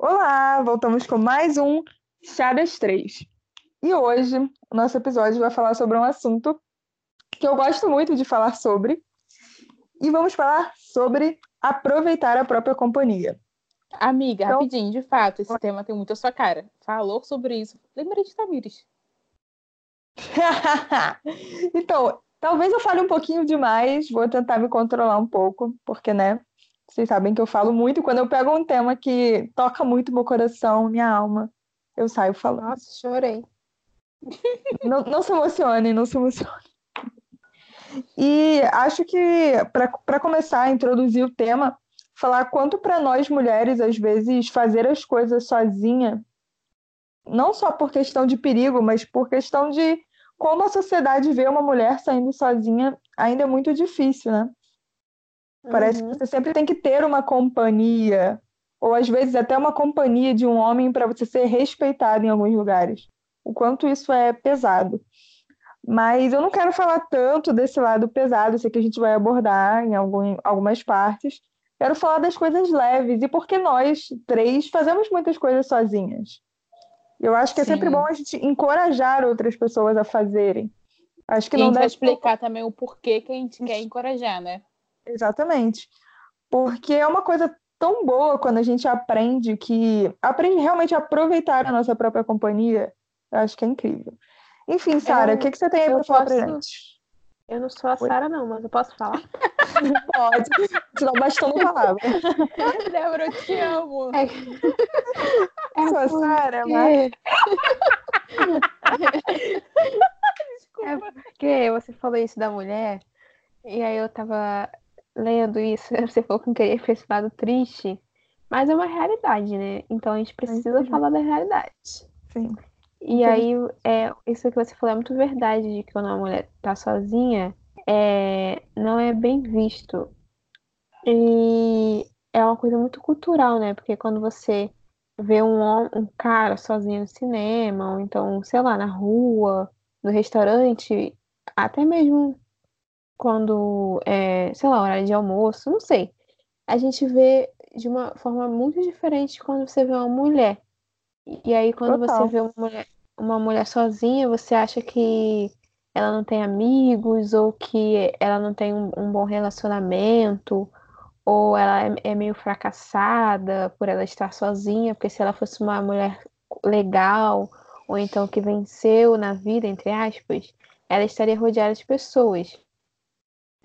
Olá, voltamos com mais um Chá das Três. E hoje, o nosso episódio vai falar sobre um assunto que eu gosto muito de falar sobre. E vamos falar sobre aproveitar a própria companhia. Amiga, então... rapidinho, de fato, esse tema tem muito a sua cara. Falou sobre isso. Lembrei de Tamires. então, talvez eu fale um pouquinho demais, vou tentar me controlar um pouco, porque, né? Vocês sabem que eu falo muito. Quando eu pego um tema que toca muito meu coração, minha alma, eu saio falando. Nossa, chorei. Não, não se emocionem, não se emocionem. E acho que, para começar a introduzir o tema, falar quanto para nós mulheres, às vezes, fazer as coisas sozinha, não só por questão de perigo, mas por questão de como a sociedade vê uma mulher saindo sozinha, ainda é muito difícil, né? Parece uhum. que você sempre tem que ter uma companhia, ou às vezes até uma companhia de um homem para você ser respeitado em alguns lugares. O quanto isso é pesado. Mas eu não quero falar tanto desse lado pesado, sei que a gente vai abordar em algum, algumas partes. Quero falar das coisas leves e porque nós três fazemos muitas coisas sozinhas. Eu acho que Sim. é sempre bom a gente encorajar outras pessoas a fazerem. Acho que e não a gente deve... vai explicar também o porquê que a gente quer encorajar, né? Exatamente. Porque é uma coisa tão boa quando a gente aprende que aprende realmente a aproveitar a nossa própria companhia. Eu acho que é incrível. Enfim, Sara, o que, que você tem aí para falar pra gente? Eu não sou a Sara, não, mas eu posso falar? Pode, te dá bastante palavra. Débora, eu te amo. É, é sou a Sara, mas... É porque você falou isso da mulher, e aí eu tava lendo isso, você falou que não queria esse lado triste, mas é uma realidade, né? Então a gente precisa falar da realidade. Sim. E aí, é, isso que você falou é muito verdade, de que quando uma mulher tá sozinha, é, não é bem visto. E é uma coisa muito cultural, né? Porque quando você vê um, um cara sozinho no cinema, ou então, sei lá, na rua, no restaurante, até mesmo quando é, sei lá, hora de almoço, não sei. A gente vê de uma forma muito diferente quando você vê uma mulher. E aí, quando Total. você vê uma mulher, uma mulher sozinha, você acha que ela não tem amigos, ou que ela não tem um, um bom relacionamento, ou ela é, é, meio fracassada por ela estar sozinha, porque se ela fosse uma mulher legal, ou então que venceu na vida, entre aspas, ela estaria rodeada de pessoas.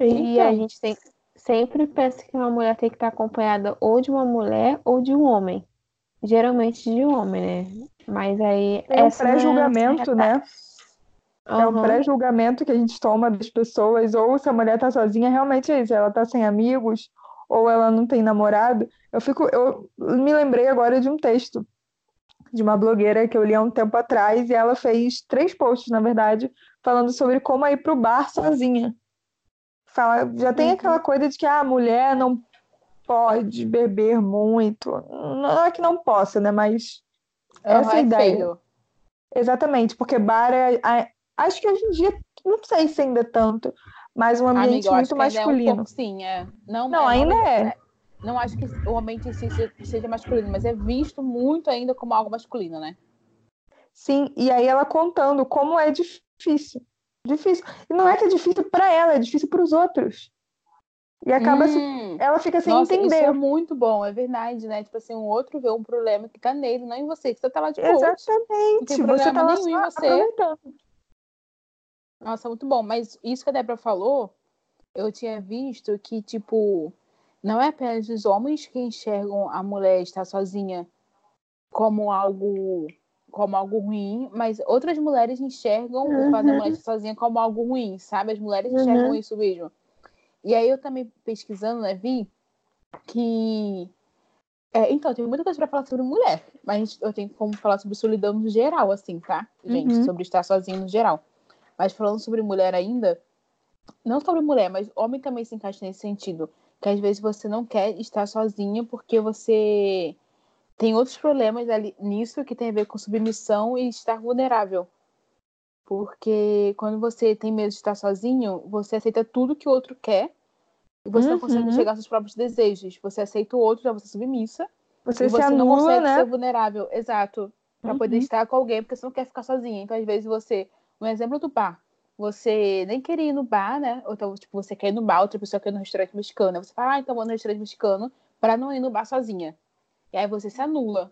Então. E a gente tem, sempre pensa que uma mulher tem que estar acompanhada ou de uma mulher ou de um homem. Geralmente de um homem, né? Mas aí. É um pré-julgamento, é né? Uhum. É um pré-julgamento que a gente toma das pessoas, ou se a mulher tá sozinha, realmente é isso, ela tá sem amigos, ou ela não tem namorado. Eu fico, eu me lembrei agora de um texto de uma blogueira que eu li há um tempo atrás, e ela fez três posts, na verdade, falando sobre como ir pro bar sozinha. Fala, já tem uhum. aquela coisa de que ah, a mulher não pode beber muito. Não é que não possa, né? Mas essa é ideia. Feio. Exatamente, porque bar é, acho que hoje em dia, não sei se ainda é tanto, mas um ambiente Amigo, muito masculino. É um pouco, sim, é. Não, não é, ainda é. é. Não acho que o ambiente em si seja masculino, mas é visto muito ainda como algo masculino, né? Sim, e aí ela contando como é difícil. Difícil. E não é que é difícil para ela, é difícil para os outros. E acaba hum, se... ela fica sem nossa, entender. Isso é muito bom, é verdade, né? Tipo assim, um outro vê um problema que tá nele, não em você, que você tá lá de boa. Exatamente. Não tem você tá nenhum em você. Nossa, muito bom. Mas isso que a Débora falou, eu tinha visto que, tipo, não é apenas os homens que enxergam a mulher estar sozinha como algo como algo ruim, mas outras mulheres enxergam uhum. o fato da mulher estar sozinha como algo ruim, sabe? As mulheres enxergam uhum. isso mesmo. E aí eu também pesquisando, né, vi que. É, então, tem muita coisa para falar sobre mulher, mas eu tenho como falar sobre solidão no geral, assim, tá? Gente, uhum. sobre estar sozinho no geral. Mas falando sobre mulher ainda, não sobre mulher, mas homem também se encaixa nesse sentido. Que às vezes você não quer estar sozinho porque você tem outros problemas ali nisso que tem a ver com submissão e estar vulnerável. Porque quando você tem medo de estar sozinho, você aceita tudo que o outro quer e você uhum. não consegue uhum. chegar aos seus próprios desejos. Você aceita o outro, já você é submissa, Você, e você não anula, consegue né? ser vulnerável, exato, Pra poder Uhum. estar com alguém, porque você não quer ficar sozinha. Então, às vezes, você. Um exemplo do bar. Você nem queria ir no bar, né? Ou então, tipo, você quer ir no bar, outra pessoa quer ir no restaurante mexicano. Você fala, ah, então vou no restaurante mexicano pra não ir no bar sozinha. E aí você se anula.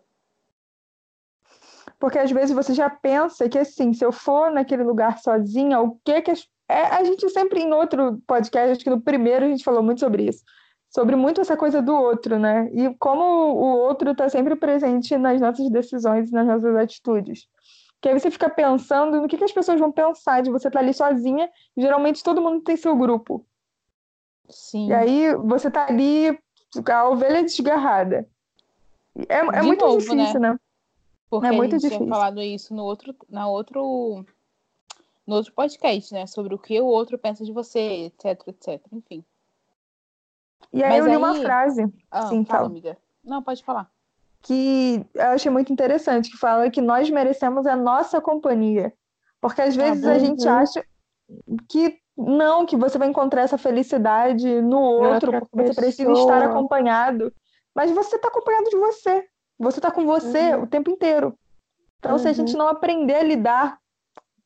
Porque às vezes você já pensa que assim, se eu for naquele lugar sozinha, o que que as... é, a gente sempre em outro podcast, acho que no primeiro a gente falou muito sobre isso, sobre muito essa coisa do outro, né? E como o outro está sempre presente nas nossas decisões e nas nossas atitudes. Que aí você fica pensando no que que as pessoas vão pensar de você estar ali sozinha, geralmente todo mundo tem seu grupo. Sim. E aí você tá ali, a ovelha desgarrada. É, é muito novo, difícil, né? Porque é muito a gente difícil. tinha falado isso no outro, na outro, no outro podcast, né? Sobre o que o outro pensa de você, etc, etc. Enfim. E aí Mas eu li uma aí- frase Ah, Sim, fala, fala. amiga. Não, pode falar. que eu achei muito interessante, que fala que nós merecemos a nossa companhia. Porque às vezes a bom. gente Uhum. acha que não, que você vai encontrar essa felicidade no outro, porque você precisa estar acompanhado. Mas você está acompanhado de você. Você está com você Uhum. o tempo inteiro. Então, se a gente não aprender a lidar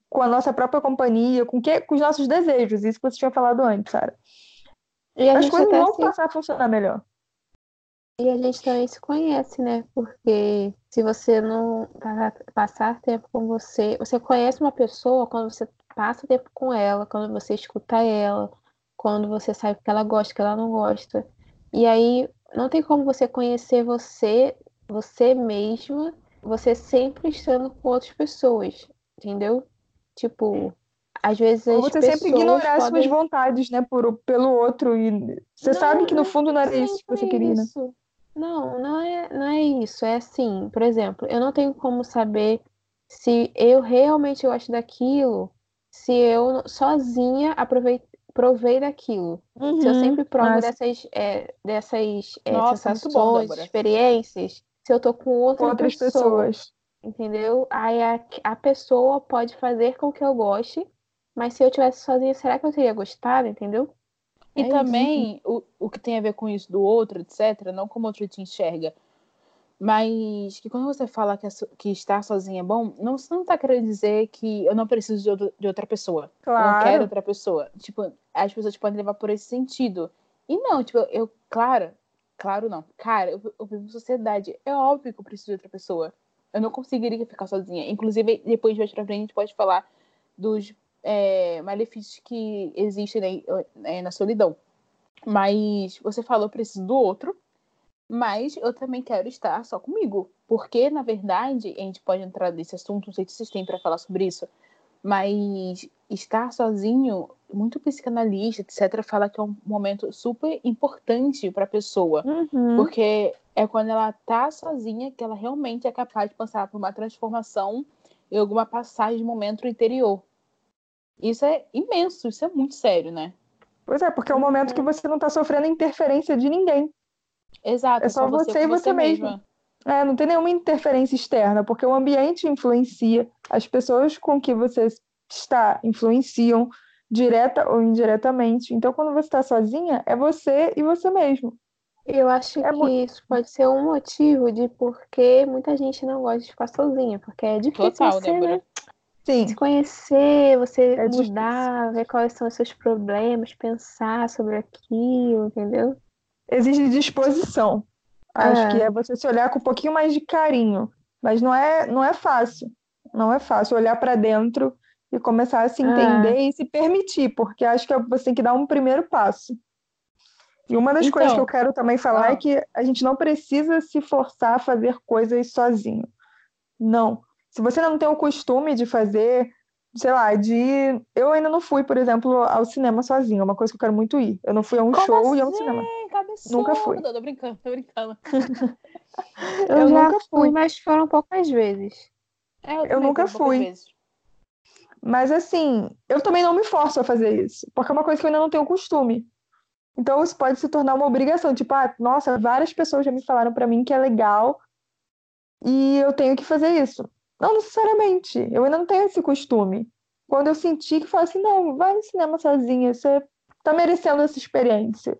com a nossa própria companhia, com, que, com os nossos desejos, isso que você tinha falado antes, Sara, E as coisas vão se passar a funcionar melhor. E a gente também se conhece, né? Porque se você não pa- passar tempo com você, você conhece uma pessoa quando você passa tempo com ela, quando você escuta ela, quando você sabe que ela gosta, o que ela não gosta. E aí não tem como você conhecer você, você mesma, você sempre estando com outras pessoas, entendeu? Tipo, às vezes Ou as você sempre ignorar suas podem... vontades, né, por, pelo outro. E você Não, sabe que no fundo não era isso que você queria, né? isso. Não, não é, não é isso. É assim, por exemplo, eu não tenho como saber se eu realmente gosto daquilo, se eu sozinha aprovei, provei daquilo. Se eu sempre provo Ah, dessas, é, dessas é, Nossa, bom, sensações, Débora. experiências, se eu tô com outra outras pessoa, pessoas. entendeu? Aí a, a pessoa pode fazer com que eu goste, mas se eu tivesse sozinha, será que eu teria gostado, entendeu? E É isso. também o, o que tem a ver com isso do outro, etc., não como o outro te enxerga, mas que quando você fala que, que estar sozinho é bom, não, você não tá querendo dizer que eu não preciso de, outro- de outra pessoa. Eu não quero Claro. outra pessoa. Tipo, as pessoas podem levar por esse sentido. E não, tipo, eu, claro, claro não. Cara, eu, eu vivo em sociedade. É óbvio que eu preciso de outra pessoa. Eu não conseguiria ficar sozinha. Inclusive, depois de mais pra frente, a gente pode falar dos é, malefícios que existem né, é, na solidão. Mas você falou, eu preciso do outro, mas eu também quero estar só comigo. Porque, na verdade, a gente pode entrar nesse assunto, não sei se vocês têm para falar sobre isso, mas estar sozinho, muito psicanalista, etc., fala que é um momento super importante para a pessoa. Uhum. Porque é quando ela tá sozinha que ela realmente é capaz de passar por uma transformação e alguma passagem de momento interior. Isso é imenso, isso é muito sério, né? Pois é, porque é um momento que você não está sofrendo interferência de ninguém. Exato, É só você e com você mesmo. É, não tem nenhuma interferência externa, porque o ambiente influencia, as pessoas com que você está influenciam direta ou indiretamente. Então, quando você está sozinha, é você e você mesmo. Eu acho É que isso pode ser um motivo de por que muita gente não gosta de ficar sozinha, porque é difícil Total, você, né. Sim, se conhecer, você É difícil. mudar, ver quais são os seus problemas, pensar sobre aquilo, entendeu? Exige disposição. Acho É. que é você se olhar com um pouquinho mais de carinho, mas não é, não é fácil. Não é fácil olhar para dentro e começar a se É. entender e se permitir, porque acho que você tem que dar um primeiro passo. E uma das coisas que Então, eu quero também falar é ah. que a gente não precisa se forçar a fazer coisas sozinho. Não. Se você não tem o costume de fazer, sei lá, de. Eu ainda não fui, por exemplo, ao cinema sozinha, é uma coisa que eu quero muito ir. Eu não fui a um Como show e a um assim? cinema. Cabeçuda. Nunca fui. Tô brincando, tô brincando. Eu, Eu já nunca fui, fui. mas foram poucas vezes. É, Eu também nunca fui. Mas assim, eu também não me forço a fazer isso, porque é uma coisa que eu ainda não tenho costume. Então isso pode se tornar uma obrigação, tipo, ah, nossa, várias pessoas já me falaram pra mim que é legal e eu tenho que fazer isso. Não necessariamente, eu ainda não tenho esse costume. Quando eu senti que falo assim, não, vai no cinema sozinha, você tá merecendo essa experiência.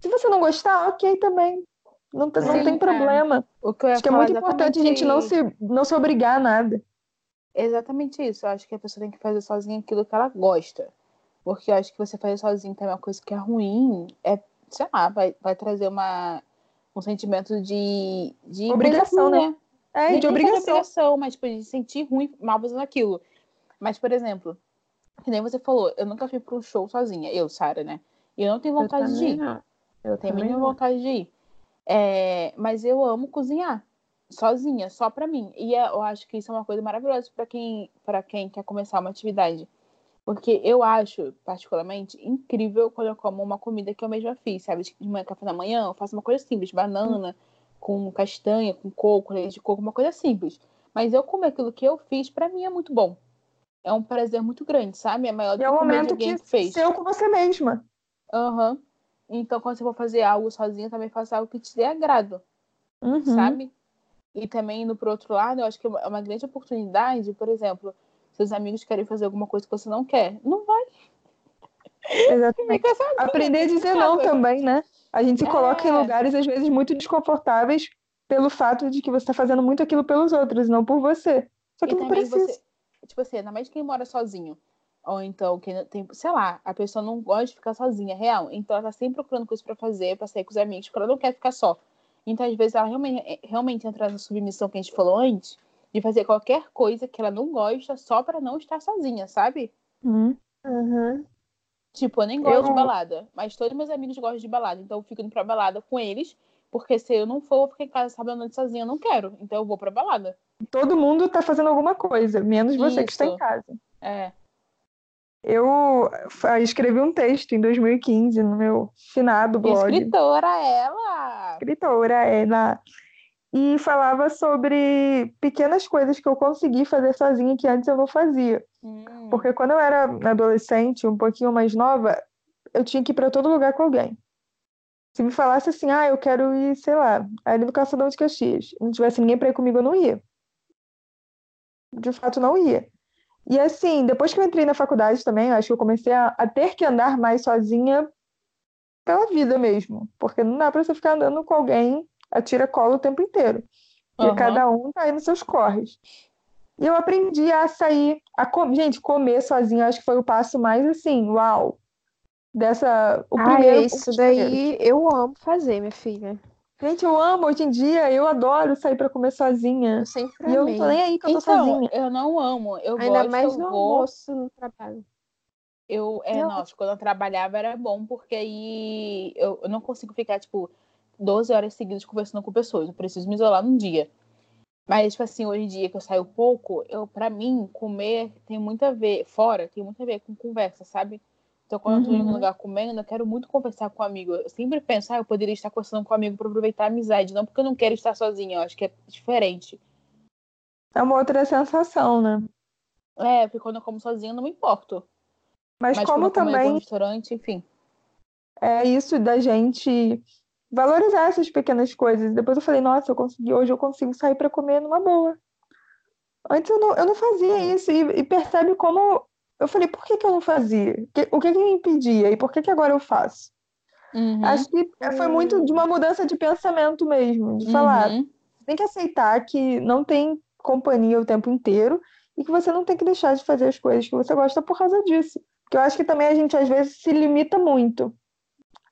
Se você não gostar, ok também. Não, Sim, tem é. problema. O que Acho que é muito importante a gente não se, não se obrigar a nada. Exatamente isso. Eu acho que a pessoa tem que fazer sozinha aquilo que ela gosta. Porque eu acho que você fazer sozinho também é uma coisa que é ruim. É, sei lá, vai, vai trazer uma, um sentimento de, de Obrigação, coisa ruim, É, de obrigação. obrigação, mas tipo, de sentir ruim mal fazendo aquilo. Mas, por exemplo, que nem você falou, eu nunca fui pra um show sozinha. Eu, Sara, né? E eu não tenho Eu vontade de ir. não. Eu tenho mínima vontade de ir. É, mas eu amo cozinhar. Sozinha, só pra mim. E é- eu acho que isso é uma coisa maravilhosa pra quem, pra quem quer começar uma atividade. Porque eu acho, particularmente, incrível quando eu como uma comida que eu mesma fiz, sabe? De manhã, café da manhã, eu faço uma coisa simples, banana, com castanha, com coco, leite de coco, uma coisa simples. Mas eu comer aquilo que eu fiz, pra mim é muito bom. É um prazer muito grande, sabe? É maior do E é que o comer de momento que que fez. seu com você mesma. Aham. Então, quando você for fazer algo sozinha, também faça algo que te dê agrado, Uhum. sabe? E também, indo pro outro lado, eu acho que é uma- é grande oportunidade, por exemplo, seus amigos querem fazer alguma coisa que você não quer. Não vai, Exatamente. Aprender a dizer não também, né? A gente se coloca em É. lugares, às vezes, muito desconfortáveis pelo fato de que você está fazendo muito aquilo pelos outros, não por você. Só que E não precisa. você, tipo assim, ainda mais quem mora sozinho. Ou então, quem tem, sei lá, a pessoa não gosta de ficar sozinha, real. Então ela tá sempre procurando coisa pra fazer, pra sair com os amigos, porque ela não quer ficar só. Então, às vezes, ela realmente, realmente entra na submissão que a gente falou antes, de fazer qualquer coisa que ela não gosta só pra não estar sozinha, sabe? Hum. Uhum. Tipo, eu nem gosto Eu- de balada, mas todos meus amigos gostam de balada, então eu fico indo pra balada com eles, porque se eu não for, eu ficar em casa sábado à noite sozinha, eu não quero. Então eu vou pra balada. Todo mundo está fazendo alguma coisa, menos você que está em Isso. casa. É. Eu fa- escrevi um texto em 2015 no meu finado blog. Escritora ela! escritora, é, na... e falava sobre pequenas coisas que eu consegui fazer sozinha que antes eu não fazia. Hum. Porque quando eu era adolescente, um pouquinho mais nova, eu tinha que ir para todo lugar com alguém. Se me falasse assim, ah, eu quero ir, sei lá, ali no Calçadão de Caxias, não tivesse ninguém para ir comigo, eu não ia. De fato, não ia. E assim, depois que eu entrei na faculdade também, acho que eu comecei a, a ter que andar mais sozinha pela vida mesmo. Porque não dá para você ficar andando com alguém a tira-cola o tempo inteiro. E Aham. cada um tá aí nos seus corres. E eu aprendi a sair, a com... gente, comer sozinha, acho que foi o passo mais assim, uau. Dessa, o Ai, primeiro, isso o primeiro. daí eu amo fazer, minha filha. Gente, eu amo hoje em dia, eu adoro sair pra comer sozinha. Eu sempre E eu não amei. tô nem aí que eu tô Então, sozinha. eu não amo. Eu Ainda gosto, mais no vou. almoço no trabalho. Eu, é, Não. nossa, quando eu trabalhava era bom, porque aí eu, eu não consigo ficar, tipo, 12 horas seguidas conversando com pessoas. Eu preciso me isolar num dia. Mas, tipo assim, hoje em dia que eu saio pouco, eu, pra mim, comer tem muito a ver, fora, tem muito a ver com conversa, sabe? Então, quando eu tô em um Uhum. lugar comendo, eu quero muito conversar com um amigo. Eu sempre penso, ah, eu poderia estar conversando com um amigo pra aproveitar a amizade, não porque eu não quero estar sozinha, eu acho que é diferente. É uma outra sensação, né? É, porque quando eu como sozinha, eu não me importo. Mas, Mas como quando eu como também restaurante, enfim. é isso da gente valorizar essas pequenas coisas. Depois eu falei, nossa, eu consegui, hoje eu consigo sair pra comer numa boa. Antes eu não, eu não fazia isso e, e percebe como eu falei, por que que eu não fazia? Que- o que que me impedia e por que que agora eu faço? Uhum. Acho que foi muito de uma mudança de pensamento mesmo, de falar, Uhum. tem que aceitar que não tem companhia o tempo inteiro e que você não tem que deixar de fazer as coisas que você gosta por causa disso. Porque eu acho que também a gente às vezes se limita muito.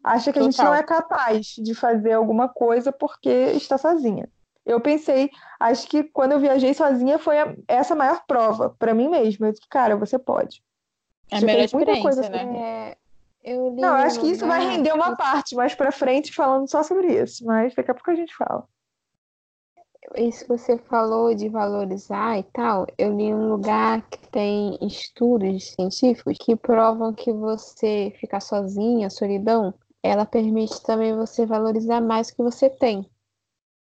Acha que a gente Total. não é capaz de fazer alguma coisa porque está sozinha. Eu pensei, acho que quando eu viajei sozinha foi a- essa a maior prova para mim mesma. Eu disse, cara, você pode. É a Você melhor muita coisa experiência, né? É, eu li Não, eu acho que isso vai render uma parte mais pra frente falando só sobre isso, mas daqui a pouco a gente fala. Isso que você falou de valorizar e tal, eu li um lugar que tem estudos científicos que provam que você ficar sozinha, solidão, ela permite também você valorizar mais o que você tem.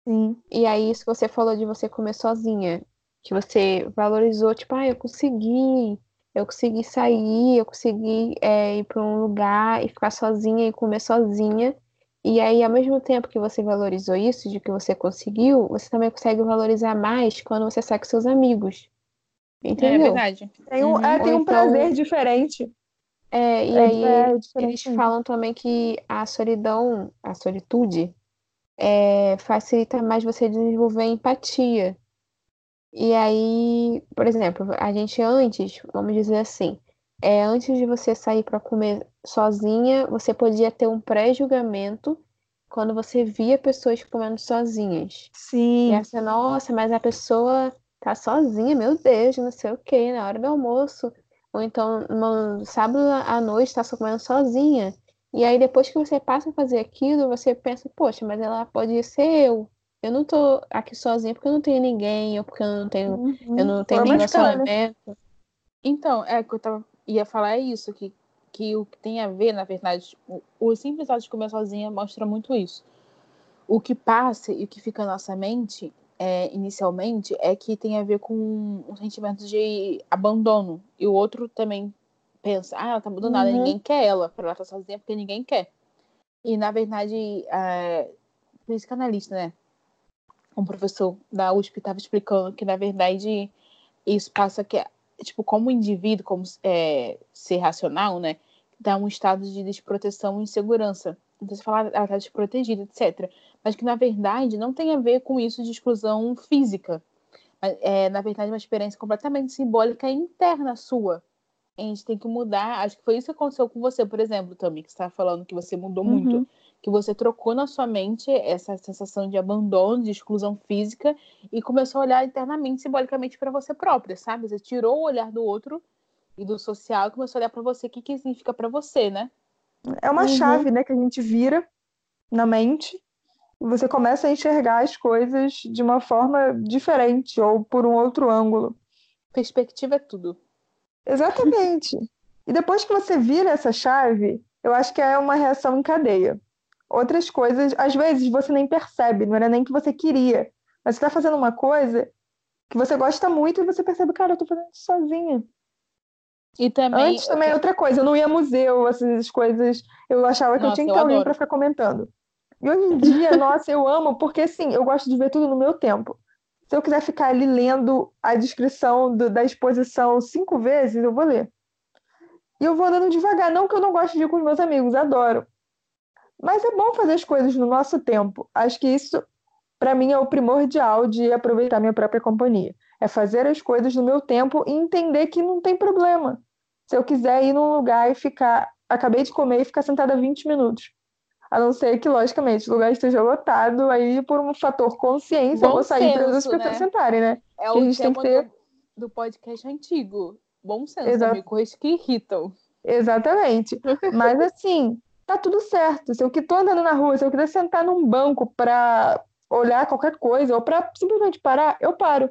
Sim. E aí, isso que você falou de você comer sozinha, que você valorizou, tipo, ah, eu consegui, eu consegui sair, eu consegui é, ir para um lugar e ficar sozinha e comer sozinha. E aí, ao mesmo tempo que você valorizou isso, de que você conseguiu, você também consegue valorizar mais quando você sai com seus amigos. É Entendeu? verdade. Tem um, Uhum. é, tem um então- prazer diferente. É, e É, aí é eles falam também que a solidão, a solitude, é, facilita mais você desenvolver empatia. E aí, por exemplo, a gente antes, vamos dizer assim, é, antes de você sair para comer sozinha, você podia ter um pré-julgamento quando você via pessoas comendo sozinhas. Sim. E assim, nossa, mas a pessoa tá sozinha, meu Deus, não sei o que, na hora do almoço. Ou então, no sábado à noite, tá só comendo sozinha. E aí, depois que você passa a fazer aquilo, você pensa, poxa, mas ela pode ser eu. Eu não tô aqui sozinha porque eu não tenho ninguém, ou porque eu não tenho, Uhum. eu não tenho Forma cara. relacionamento. Então, é que eu tava, ia falar é isso, que, que o que tem a ver, na verdade, o, o simples ato de comer sozinha mostra muito isso. O que passa e o que fica na nossa mente, é, inicialmente, é que tem a ver com um sentimento de abandono. E o outro também pensa, ah, ela tá abandonada, Uhum. ninguém quer ela, pra ela tá sozinha porque ninguém quer. E, na verdade, é, psicanalista, né? Um professor da USP estava explicando que, na verdade, isso passa que, tipo, como indivíduo, como é, ser racional, né? Dá um estado de desproteção e insegurança. Então, você fala, ah, ela tá desprotegida, etc. Mas que, na verdade, não tem a ver com isso de exclusão física. É, na verdade, uma experiência completamente simbólica interna sua. A gente tem que mudar. Acho que foi isso que aconteceu com você, por exemplo, Tami, que você estava falando que você mudou muito Uhum. que você trocou na sua mente essa sensação de abandono, de exclusão física e começou a olhar internamente, simbolicamente para você própria, sabe? Você tirou o olhar do outro e do social e começou a olhar para você o que, que significa para você, né? É uma Uhum. chave, né, que a gente vira na mente você começa a enxergar as coisas de uma forma diferente ou por um outro ângulo. Perspectiva é tudo. Exatamente. E depois que você vira essa chave, eu acho que é uma reação em cadeia. Outras coisas, às vezes você nem percebe, não era nem que você queria, mas você está fazendo uma coisa que você gosta muito e você percebe, cara, eu tô fazendo isso sozinha. E também. Antes também é outra coisa, eu não ia museu, essas coisas, eu achava que eu Nossa, tinha que eu ter alguém para ficar comentando. E hoje em dia, nossa, eu amo, porque assim, eu gosto de ver tudo no meu tempo. Se eu quiser ficar ali lendo a descrição do- da exposição cinco vezes, eu vou ler. E eu vou andando devagar, não que eu não goste de ir com os meus amigos, adoro. Mas é bom fazer as coisas no nosso tempo. Acho que isso, para mim, é o primordial de aproveitar minha própria companhia. É fazer as coisas no meu tempo e entender que não tem problema. Se eu quiser ir num lugar e ficar, acabei de comer e ficar sentada 20 minutos. A não ser que, logicamente, o lugar esteja lotado, aí por um fator consciência, eu Bom vou sair para as pessoas né? sentarem, né? É a o gente tem que ter- do, podcast antigo. Bom senso, Exato. amigo. Coisas que irritam. Exatamente. Mas assim, tá tudo certo. Se eu que tô andando na rua, se eu quiser sentar num banco para olhar qualquer coisa ou para simplesmente parar, eu paro.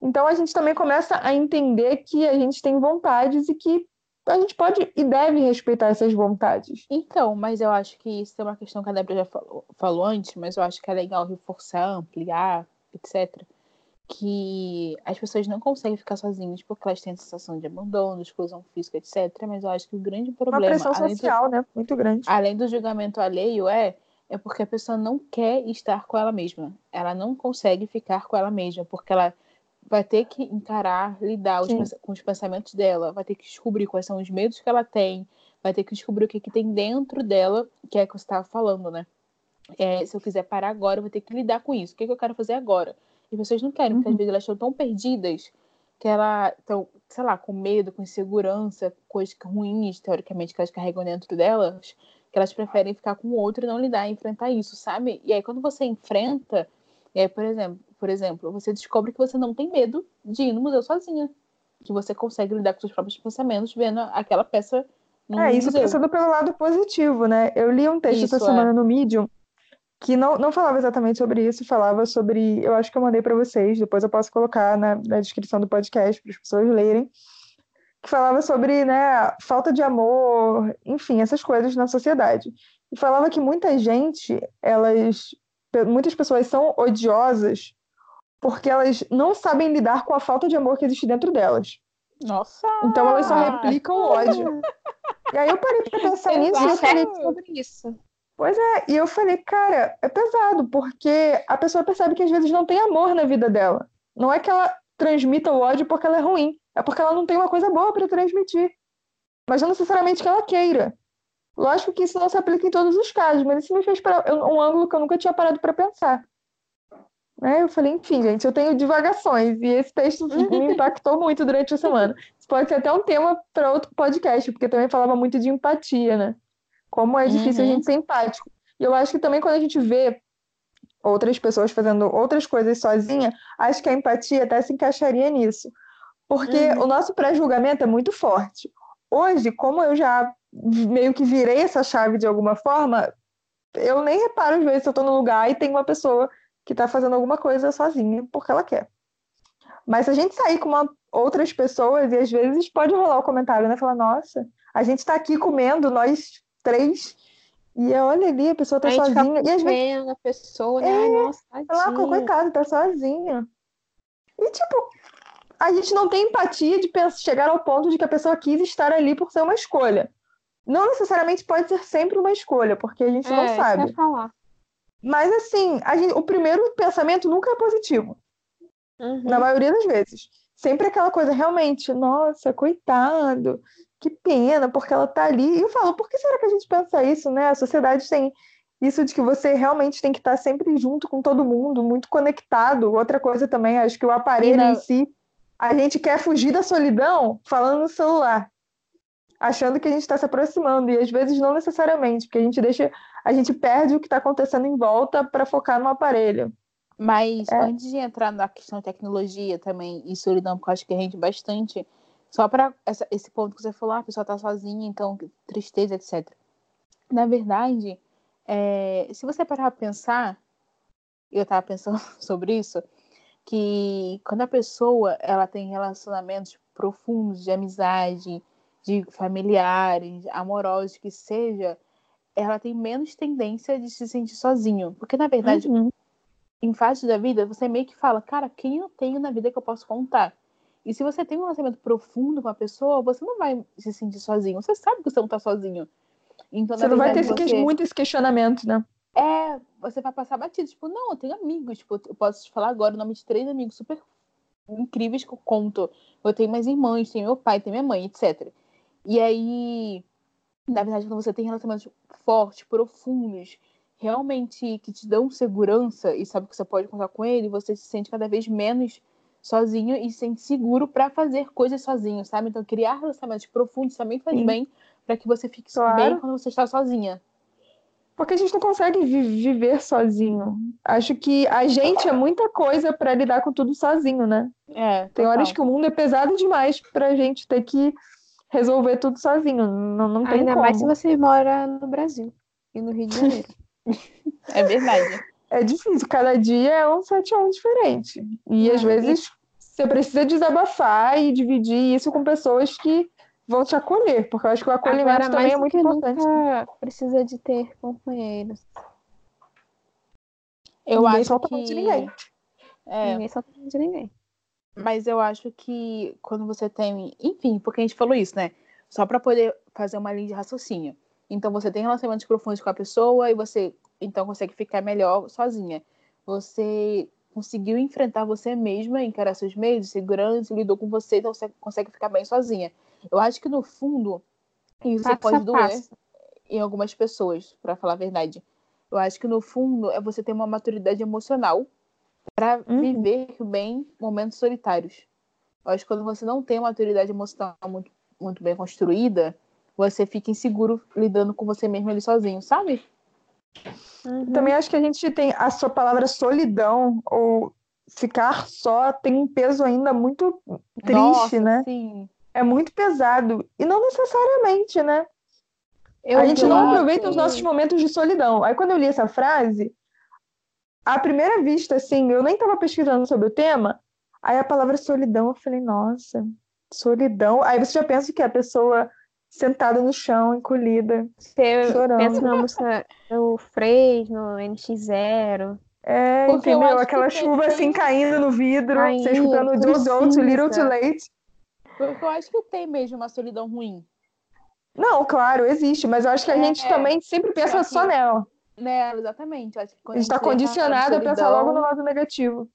Então a gente também começa a entender que a gente tem vontades e que a gente pode e deve respeitar essas vontades. Então, mas eu acho que isso é uma questão que a Débora já falou, falou antes, mas eu acho que é legal reforçar, ampliar, etc. Que as pessoas não conseguem ficar sozinhas porque elas têm a sensação de abandono, exclusão física, etc. Mas eu acho que o grande Uma problema, pressão além do, social, né? Muito grande. além do julgamento alheio, é, é porque a pessoa não quer estar com ela mesma. Ela não consegue ficar com ela mesma, porque ela vai ter que encarar, lidar os com os pensamentos dela, vai ter que descobrir quais são os medos que ela tem, vai ter que descobrir o que, que tem dentro dela, que é o que você estava falando, né? É, se eu quiser parar agora, eu vou ter que lidar com isso. O que, que eu quero fazer agora? E as pessoas não querem, porque às Uhum. vezes elas estão tão perdidas que elas estão, sei lá, com medo, com insegurança, coisas ruins, teoricamente, que elas carregam dentro delas, que elas preferem ficar com o outro e não lidar e enfrentar isso, sabe? E aí, quando você enfrenta, e aí, por exemplo, por exemplo, você descobre que você não tem medo de ir no museu sozinha. Que você consegue lidar com seus próprios pensamentos vendo aquela peça no É, isso museu. pensando pelo lado positivo, né? Eu li um texto Isso, essa é. semana no Medium que não, não falava exatamente sobre isso, falava sobre. Eu acho que eu mandei para vocês, depois eu posso colocar na, na descrição do podcast para as pessoas lerem. Que falava sobre, né, falta de amor, enfim, essas coisas na sociedade. E falava que muita gente, elas. Muitas pessoas são odiosas porque elas não sabem lidar com a falta de amor que existe dentro delas. Nossa! Então elas só replicam o ódio. E aí eu parei pra pensar nisso e eu falei, sobre isso. e eu falei, cara, é pesado, porque a pessoa percebe que às vezes não tem amor na vida dela. Não é que ela transmita o ódio porque ela é ruim, é porque ela não tem uma coisa boa para transmitir. Mas não necessariamente que ela queira. Lógico que isso não se aplica em todos os casos, mas isso me fez parar, um ângulo que eu nunca tinha parado para pensar. Né? Eu falei, enfim, gente, eu tenho divagações e esse texto me impactou muito durante a semana. Isso pode ser até um tema para outro podcast, porque também falava muito de empatia, né? Como é difícil uhum. a gente ser empático. E eu acho que também quando a gente vê outras pessoas fazendo outras coisas sozinha, acho que a empatia até se encaixaria nisso. Porque uhum. o nosso pré-julgamento é muito forte. Hoje, como eu já meio que virei essa chave de alguma forma, eu nem reparo às vezes se eu estou no lugar e tem uma pessoa que está fazendo alguma coisa sozinha porque ela quer. Mas se a gente sair com uma, outras pessoas, e às vezes pode rolar o comentário, né? Falar, nossa, a gente está aqui comendo, nós três, e olha ali, a pessoa tá a sozinha. e às vezes a pessoa, né? É, Ai, nossa, ela, coitado, tá sozinha. E tipo, a gente não tem empatia de pensar, chegar ao ponto de que a pessoa quis estar ali por ser uma escolha. Não necessariamente pode ser sempre uma escolha, porque a gente é, não sabe. Falar. Mas assim, gente, o primeiro pensamento nunca é positivo. Uhum. Na maioria das vezes. Sempre aquela coisa, realmente, nossa, coitado, que pena, porque ela tá ali. E eu falo, por que será que a gente pensa isso, né? A sociedade tem isso de que você realmente tem que estar sempre junto com todo mundo, muito conectado. Outra coisa também, acho que o aparelho na... em si, a gente quer fugir da solidão falando no celular achando que a gente está se aproximando, e às vezes não necessariamente, porque a gente deixa, a gente perde o que está acontecendo em volta para focar no aparelho. Mas é. antes de entrar na questão de tecnologia também e solidão, porque eu acho que a gente bastante, só para esse ponto que você falou, ah, a pessoa está sozinha, então tristeza, etc. Na verdade, é, se você parar para pensar, eu estava pensando sobre isso, que quando a pessoa ela tem relacionamentos profundos de amizade, de familiares, amorosos, que seja, ela tem menos tendência de se sentir sozinho. Porque, na verdade, uhum. em fase da vida, você meio que fala, cara, quem eu tenho na vida que eu posso contar? E se você tem um relacionamento profundo com a pessoa, você não vai se sentir sozinho. Você sabe que você não tá sozinho. Então, você não vai ter você... muito esse questionamento, né? É, você vai passar batido. Tipo, não, eu tenho amigos. Tipo, eu posso te falar agora o nome de três amigos super incríveis que eu conto. Eu tenho mais irmãs, tenho meu pai, tenho minha mãe, etc. E aí, na verdade, quando você tem relacionamentos fortes, profundos, realmente que te dão segurança e sabe que você pode contar com ele, você se sente cada vez menos sozinho e se sente seguro para fazer coisas sozinho, sabe? Então, criar relacionamentos profundos também faz Sim. bem para que você fique claro. bem quando você está sozinha. Porque a gente não consegue viver sozinho. Acho que a gente é muita coisa para lidar com tudo sozinho, né? É. Tem horas que o mundo é pesado demais para a gente ter que resolver tudo sozinho. Não, não tem Ainda como. mais se você mora no Brasil e no Rio de Janeiro. é verdade. É difícil, cada dia é um 7 a 1 diferente. E às vezes você precisa desabafar e dividir isso com pessoas que vão te acolher, porque eu acho que o acolhimento Agora, também é muito importante. Nunca precisa de ter companheiros. Eu ninguém acho que de ninguém. É... Ninguém solta de ninguém. Mas eu acho que quando você tem. Enfim, porque a gente falou isso, né? Só para poder fazer uma linha de raciocínio. Então você tem relacionamentos profundos com a pessoa e você então consegue ficar melhor sozinha. Você conseguiu enfrentar você mesma, encarar seus medos, segurança, lidou com você, então você consegue ficar bem sozinha. Eu acho que no fundo, isso passa, pode doer passa. em algumas pessoas, para falar a verdade. Eu acho que no fundo é você ter uma maturidade emocional para uhum. viver bem momentos solitários. Eu acho que quando você não tem uma maturidade emocional muito, muito bem construída, você fica inseguro lidando com você mesmo ali sozinho, sabe? Uhum. Também acho que a gente tem a sua palavra solidão ou ficar só tem um peso ainda muito triste, Nossa, né? Sim. É muito pesado. E não necessariamente, né? Eu a gente não aproveita os nossos momentos de solidão. Aí quando eu li essa frase, à primeira vista, assim, eu nem estava pesquisando sobre o tema, aí a palavra solidão, eu falei, nossa, solidão. Aí você já pensa que é a pessoa sentada no chão, encolhida, você chorando. pensa na música do Fresno, NX0. É, Porque entendeu? Aquela chuva tem... assim caindo no vidro, caindo, você escutando Too Little Too Late. Porque eu acho que tem mesmo uma solidão ruim. Não, claro, existe, mas eu acho que a é, gente também sempre pensa é só nela. Né, exatamente. Acho que a gente está condicionado a pensar logo no lado negativo.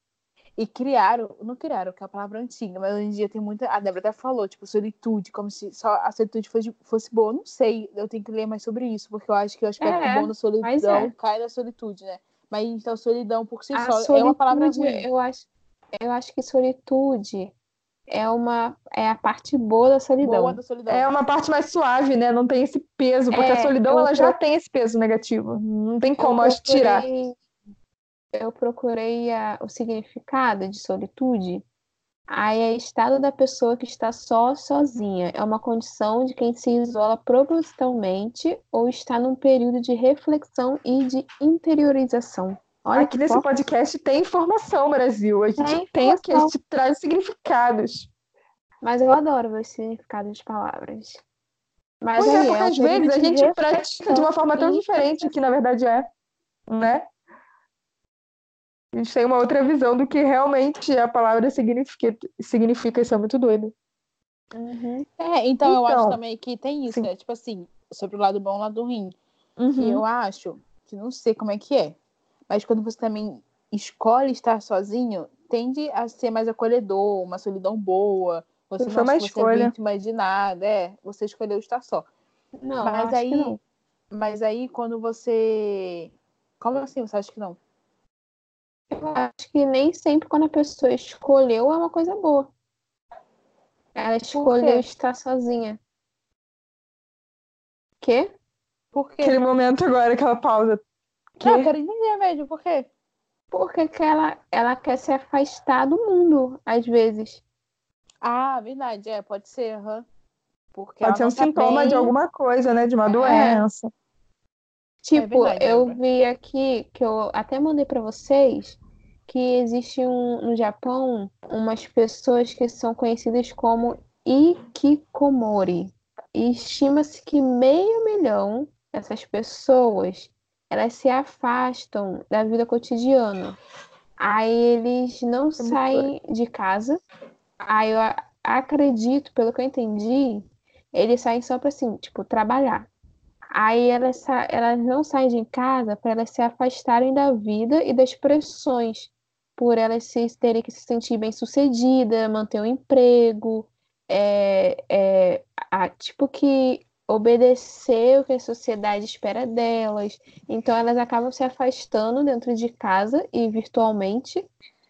E criaram, não criaram, que é a palavra antiga, mas hoje em dia tem muita. A Débora até falou, tipo, solitude, como se só a solitude fosse, fosse boa. Não sei, eu tenho que ler mais sobre isso, porque eu acho que o aspecto É, bom da solidão é. cai na solitude, né? Mas então, solidão por si A só é uma palavra solitude, ruim. eu acho, eu acho que solitude é uma é a parte boa da solidão. Boa da solidão. É uma parte mais suave, né? Não tem esse peso, porque É, a solidão ela já tem esse peso negativo. Não tem Eu como acho, tirar. procurei- Eu procurei a- o significado de solitude. Aí é estado da pessoa que está só, sozinha. É uma condição de quem se isola propositalmente ou está num período de reflexão e de interiorização. Olha Aqui que nesse forte. podcast tem informação, Brasil. A gente Tem tem o que a gente traz significados. Mas eu adoro ver o significado de palavras. Mas Pois é, aí porque é um às vezes a gente pratica de uma forma tão e diferente que na verdade é, né? A gente tem uma outra visão do que realmente a palavra significa, significa. Isso é muito doido. Uhum. É, então, eu acho Então, também que tem isso, sim. né? Tipo assim, sobre o lado bom e o lado ruim. E Uhum. eu acho que não sei como é que é. Mas quando você também escolhe estar sozinho, tende a ser mais acolhedor, uma solidão boa. Você Foi não uma você é escolha. vítima de nada. É, você escolheu estar só. Não, mas acho que aí, não. mas aí quando você. Como assim? Você acha que não? Eu acho que nem sempre quando a pessoa escolheu é uma coisa boa. Ela escolheu estar sozinha. Quê? Por quê? Aquele momento agora, aquela pausa. Que... Não, eu quero entender mesmo, por quê? Porque que ela, ela quer se afastar do mundo, às vezes. Ah, verdade, é, pode ser, aham. Porque Pode ser um tá sintoma de bem. alguma coisa, né? De uma É. doença. Tipo, verdade, eu vi aqui, que eu até mandei pra vocês, que existe um, no Japão umas pessoas que são conhecidas como Ikikomori. E estima-se que meio milhão dessas pessoas, elas se afastam da vida cotidiana. Aí eles não muito saem de casa. Aí eu acredito, pelo que eu entendi, eles saem só pra assim, tipo, trabalhar. Aí elas, elas não saem de casa para elas se afastarem da vida e das pressões, por elas se, terem que se sentir bem-sucedida, manter um emprego, é, é, a- tipo que obedecer o que a sociedade espera delas. Então elas acabam se afastando dentro de casa e virtualmente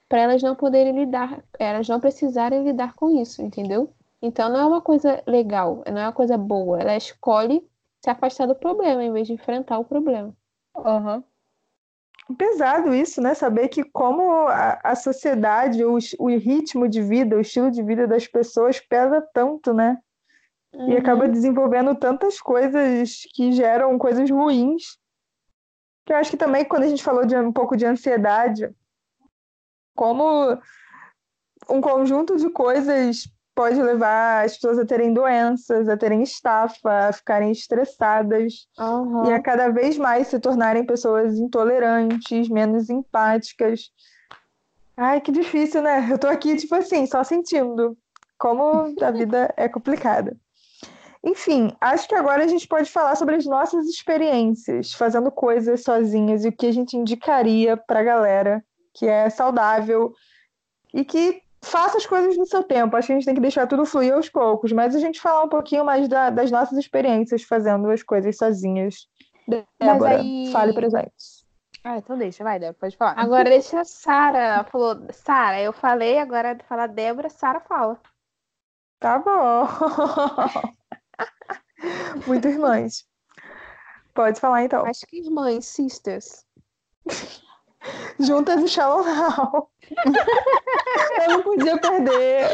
para elas não poderem lidar, elas não precisarem lidar com isso, entendeu? Então não é uma coisa legal, não é uma coisa boa. Ela escolhe se afastar do problema em vez de enfrentar o problema. Aham. Pesado isso, né? Saber que como a, a sociedade, o, o ritmo de vida, o estilo de vida das pessoas pesa tanto, né? E Uhum. acaba desenvolvendo tantas coisas que geram coisas ruins. Que eu acho que também, quando a gente falou de um pouco de ansiedade, como um conjunto de coisas pode levar as pessoas a terem doenças, a terem estafa, a ficarem estressadas Aham. e a cada vez mais se tornarem pessoas intolerantes, menos empáticas. Ai, que difícil, né? Eu tô aqui, tipo assim, só sentindo como a vida é complicada. Enfim, acho que agora a gente pode falar sobre as nossas experiências fazendo coisas sozinhas e o que a gente indicaria pra galera que é saudável e que faça as coisas no seu tempo. Acho que a gente tem que deixar tudo fluir aos poucos, mas a gente falar um pouquinho mais da- das nossas experiências fazendo as coisas sozinhas. Débora, aí- fale pra gente. Ah, então deixa, vai, Débora, pode falar. Agora deixa a Sara. Falou, Sara, eu falei, agora fala Débora, Sara fala. Tá bom. Muito irmãs. Pode falar então. Acho que irmãs, sisters. Juntas e Shallow Now. Eu não podia perder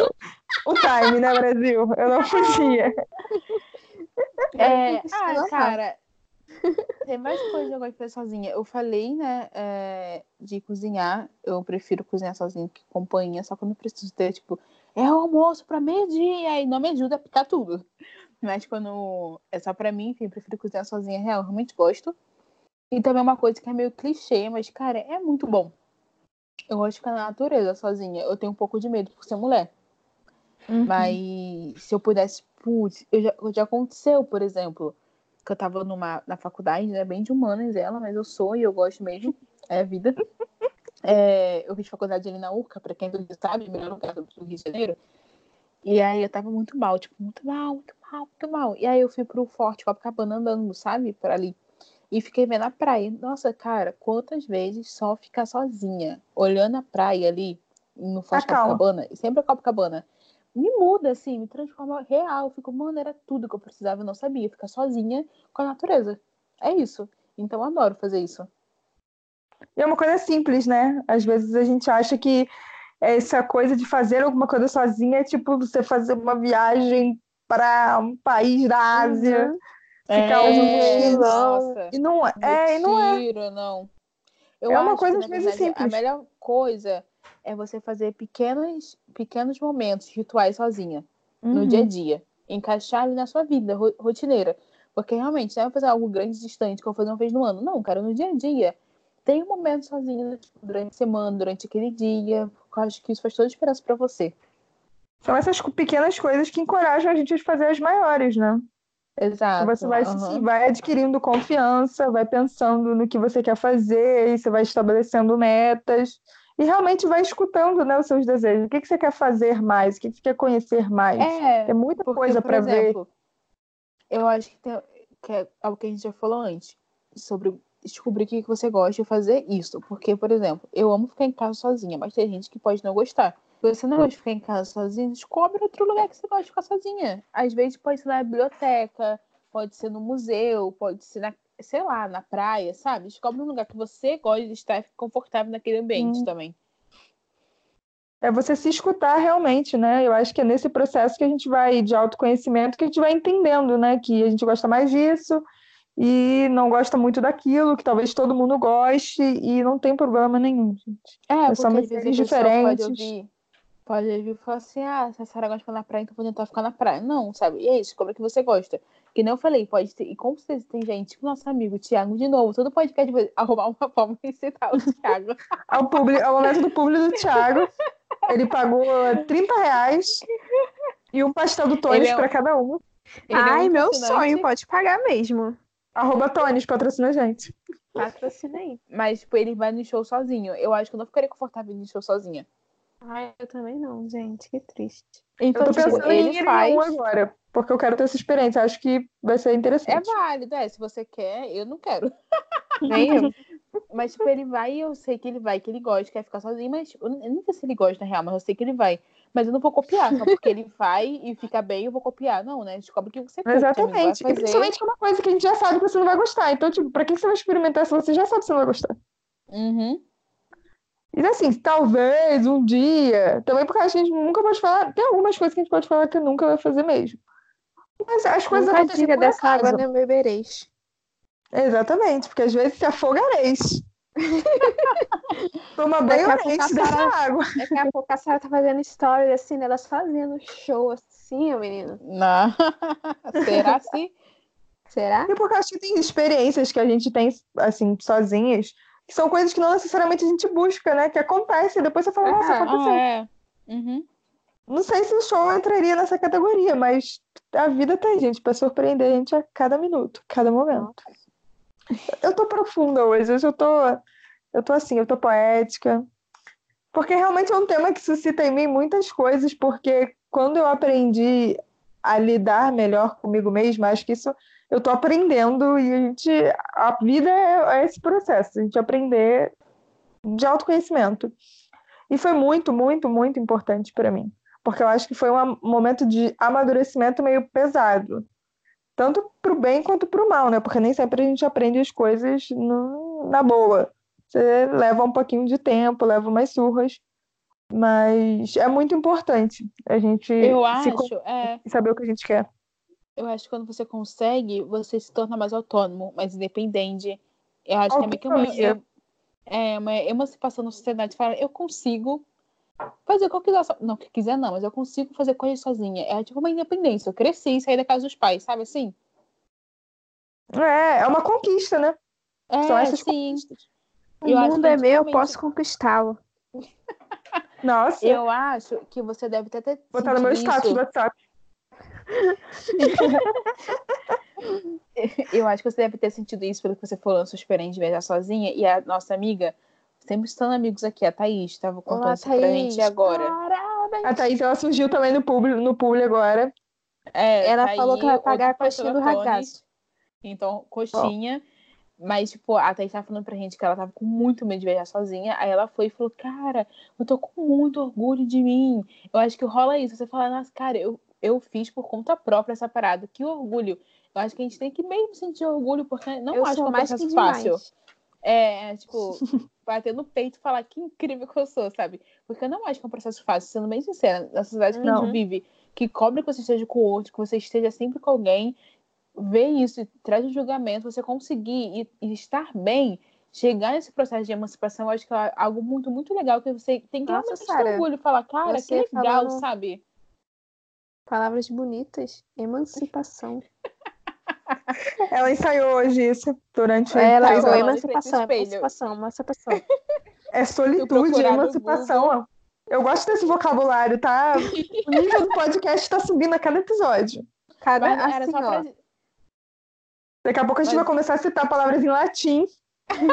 o time, né, Brasil? Eu não podia. É, ah, não cara, tem mais coisa que eu gosto de fazer sozinha. Eu falei, né, é, de cozinhar. Eu prefiro cozinhar sozinha que companhia, só quando eu preciso ter, tipo, é o almoço pra meio-dia e não me ajuda a picar tudo. Mas quando é só pra mim, enfim, eu prefiro cozinhar sozinha, realmente gosto. E também uma coisa que é meio clichê, mas, cara, é muito bom. Eu gosto de ficar na natureza sozinha. Eu tenho um pouco de medo por ser mulher. Uhum. Mas se eu pudesse, putz, eu já, já aconteceu, por exemplo, que eu tava numa, na faculdade, né, bem de humanas ela, mas eu sou e eu gosto mesmo, é a vida. É, eu fiz faculdade ali na URCA, pra quem não sabe, melhor lugar do Rio de Janeiro. E aí eu tava muito mal, tipo, muito mal, muito mal, muito mal. E aí eu fui pro Forte Copacabana andando, sabe, por ali. E fiquei vendo a praia. Nossa, cara, quantas vezes só ficar sozinha, olhando a praia ali, no Forte Acalma. Copacabana, e sempre a Copacabana, me muda, assim, me transforma real. Eu fico, mano, era tudo que eu precisava, eu não sabia. Ficar sozinha com a natureza. É isso. Então eu adoro fazer isso. E é uma coisa simples, né? Às vezes a gente acha que essa coisa de fazer alguma coisa sozinha é tipo você fazer uma viagem para um país da Ásia. Uhum. Ficar um mochilão. E não é, é, e não é. Não. Eu É uma acho coisa, que, às vezes, verdade, A simples. melhor coisa é você fazer pequenos, pequenos momentos, rituais sozinha, no Uhum. dia a dia. Encaixar ali na sua vida ro- rotineira. Porque realmente, não é fazer algo grande e distante que eu vou fazer uma vez no ano. Não, cara, no dia a dia. Tem um momento sozinho durante a semana, durante aquele dia. Acho que isso faz toda a diferença pra você. São essas pequenas coisas que encorajam a gente a fazer as maiores, né? Exato. Você vai, aham. vai adquirindo confiança, vai pensando no que você quer fazer, e você vai estabelecendo metas e realmente vai escutando, né, os seus desejos. O que que você quer fazer mais? O que que você quer conhecer mais? É, Tem muita Porque, coisa para ver. eu acho que, tem, que é algo que a gente já falou antes, sobre descobrir o que você gosta e fazer isso. Porque, por exemplo, eu amo ficar em casa sozinha, mas tem gente que pode não gostar. Se você não gosta de ficar em casa sozinha, descobre outro lugar que você gosta de ficar sozinha. Às vezes pode ser na biblioteca, pode ser no museu, pode ser na, sei lá, na praia, sabe? Descobre um lugar que você gosta de estar confortável naquele ambiente Sim. também. É você se escutar realmente, né? Eu acho que é nesse processo que a gente vai de autoconhecimento que a gente vai entendendo, né, que a gente gosta mais disso e não gosta muito daquilo, que talvez todo mundo goste e não tem problema nenhum, gente. É, É porque só às vezes pessoa pode diferentes. ouvir, pode ouvir e falar assim, ah, se a Sarah gosta de ficar na praia, então vou tentar ficar na praia. Não, sabe? E é isso, descobre o que você gosta. Que nem eu falei, pode ter, e com certeza tem gente, tipo nosso amigo Thiago, de novo, todo podcast vai arrumar uma forma de citar o Thiago. Ao, publi, ao momento do público do Thiago, ele pagou 30 reais e um pastel do Ele é um- para cada um. Ele é um Ai, meu sonho, pode pagar mesmo. Arroba Tones, patrocina a gente. Patrocina aí. Mas, tipo, ele vai no show sozinho. Eu acho que eu não ficaria confortável no show sozinha. Ai, eu também não, gente, que triste. Eu tô Então, tipo, pensando em ele ir em faz. um agora, porque eu quero ter essa experiência. Acho que vai ser É interessante. válido, é. Se você quer, eu não quero. Nem eu. Mas, tipo, ele vai e eu sei que ele vai, que ele gosta, quer ficar sozinho, mas tipo, eu não- sei se ele gosta, na real, mas eu sei que ele vai. Mas eu não vou copiar, só porque ele vai e fica bem, eu vou copiar. Não, né? Descobre o que você amigo, vai Exatamente. Fazer. principalmente que é uma coisa que a gente já sabe que você não vai gostar. Então, tipo, pra que você vai experimentar se você já sabe que você não vai gostar? Uhum. E assim, talvez um dia, também porque a gente nunca pode falar, tem algumas coisas que a gente pode falar que nunca vai fazer mesmo. Mas as coisas Nunca acontecem diga por dessa acaso. água não bebereis. Exatamente, porque às vezes se afogareis. Toma banho antes a dessa água. Daqui a pouco a Sarah tá fazendo stories assim, dela sozinha no show, assim, menino. Não. Será assim? Será? E porque eu acho que tem experiências que a gente tem, assim, sozinhas, que são coisas que não necessariamente a gente busca, né? Que acontece, e depois você fala, nossa, Ah, aconteceu. Ah, é. Uhum. Não sei se o show entraria nessa categoria, mas a vida tem gente pra surpreender a gente a cada minuto, cada momento. Eu tô profunda hoje, hoje eu tô, eu tô assim, eu tô poética. Porque realmente é um tema que suscita em mim muitas coisas, porque quando eu aprendi a lidar melhor comigo mesma, acho que isso eu tô aprendendo e a gente, a vida é, é esse processo, a gente aprender de autoconhecimento. E foi muito, muito, muito importante para mim porque eu acho que foi um momento de amadurecimento meio pesado, tanto pro bem quanto pro mal, né? Porque nem sempre a gente aprende as coisas no- na boa. Você leva um pouquinho de tempo, leva umas surras, mas é muito importante a gente Eu acho, con- é. saber o que a gente quer. Eu acho que quando você consegue, você se torna mais autônomo, mais independente. Eu acho que é meio que uma, Autonomia. é, uma emancipação na sociedade. Fala, eu consigo fazer o que eu quiser. so- Não, o que quiser não, mas eu consigo fazer coisas sozinha. É tipo uma independência. Eu cresci, saí da casa dos pais, sabe assim? É, é uma conquista, né? É, São essas sim. conquistas. O Eu mundo que é meu, eu posso conquistá-lo. Nossa, Eu acho que você deve ter, ter botar no meu status isso. do WhatsApp. Eu acho que você deve ter sentido isso pelo que você falou na sua experiência de viajar sozinha. E a nossa amiga sempre estando amigos aqui. A Thaís estava contando Olá, isso pra gente Thaís. agora. Parabéns. A Thaís, ela surgiu também no publi, no publi agora. É, Ela Thaís, falou que vai outro pagar a coxinha do ragaço. Então, coxinha. Mas, tipo, a Thaís tava falando pra gente que ela tava com muito medo de viajar sozinha. Aí ela foi e falou, cara, eu tô com muito orgulho de mim. Eu acho que rola isso. Você fala, nossa, cara, eu, eu fiz por conta própria essa parada. Que orgulho. Eu acho que a gente tem que mesmo sentir orgulho, porque não eu acho que é mais que processo demais. É, é, tipo, bater no peito e falar que incrível que eu sou, sabe? Porque eu não acho que é um processo fácil, sendo bem sincera. Na sociedade que a Não. gente vive, que cobra que você esteja com o outro, que você esteja sempre com alguém, ver isso e traz o julgamento, você conseguir e, e estar bem, chegar nesse processo de emancipação, eu acho que é algo muito, muito legal, que você tem que Nossa, realmente ter orgulho e falar, cara, que legal, falando- sabe? Palavras bonitas. Emancipação. Ela ensaiou hoje isso durante Ela três ao emancipação, emancipação, emancipação. É solitude, no emancipação. ó. Eu gosto desse vocabulário, tá? O nível do podcast tá subindo a cada episódio. Cada assim, pra... Daqui a pouco a gente Mas- vai começar a citar palavras em latim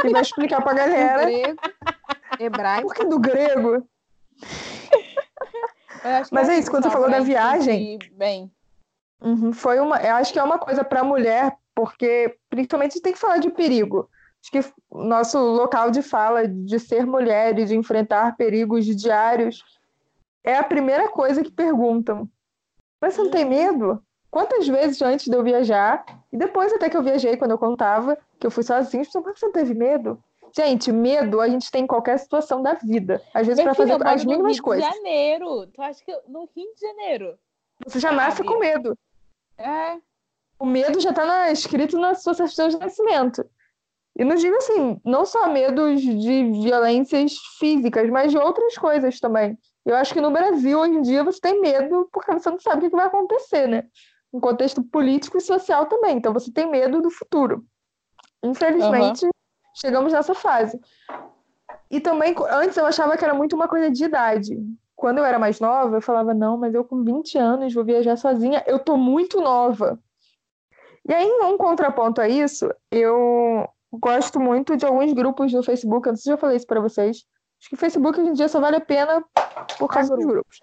e vai explicar pra do galera. grego, hebraico. Por que do grego? Mas era é isso, quando você falou da gente viagem- Bem, Uhum, foi uma, eu acho que é uma coisa para mulher, porque principalmente tem que falar de perigo. Acho que nosso local de fala de ser mulher e de enfrentar perigos diários é a primeira coisa que perguntam. Mas você não tem medo? Quantas vezes antes de eu viajar, e depois até que eu viajei, quando eu contava que eu fui sozinha, as pessoas, mas você não teve medo? Gente, medo a gente tem em qualquer situação da vida. Às vezes para fazer eu moro as no mínimas Rio coisas. de Janeiro. Tu acha que eu- no Rio de Janeiro? Você já nasce com medo. É. O medo já está escrito na sua certidão de nascimento. E não digo assim, não só medos de violências físicas, mas de outras coisas também. Eu acho que no Brasil, hoje em dia, você tem medo porque você não sabe o que vai acontecer, né? Em contexto político e social também. Então, você tem medo do futuro. Infelizmente, chegamos nessa fase. E também, antes eu achava que era muito uma coisa de idade. Quando eu era mais nova, eu falava, não, mas eu com 20 anos vou viajar sozinha, eu tô muito nova. E aí, um contraponto a isso, eu gosto muito de alguns grupos no Facebook, eu não sei se eu já falei isso pra vocês. Acho que o Facebook hoje em dia só vale a pena por causa dos grupos.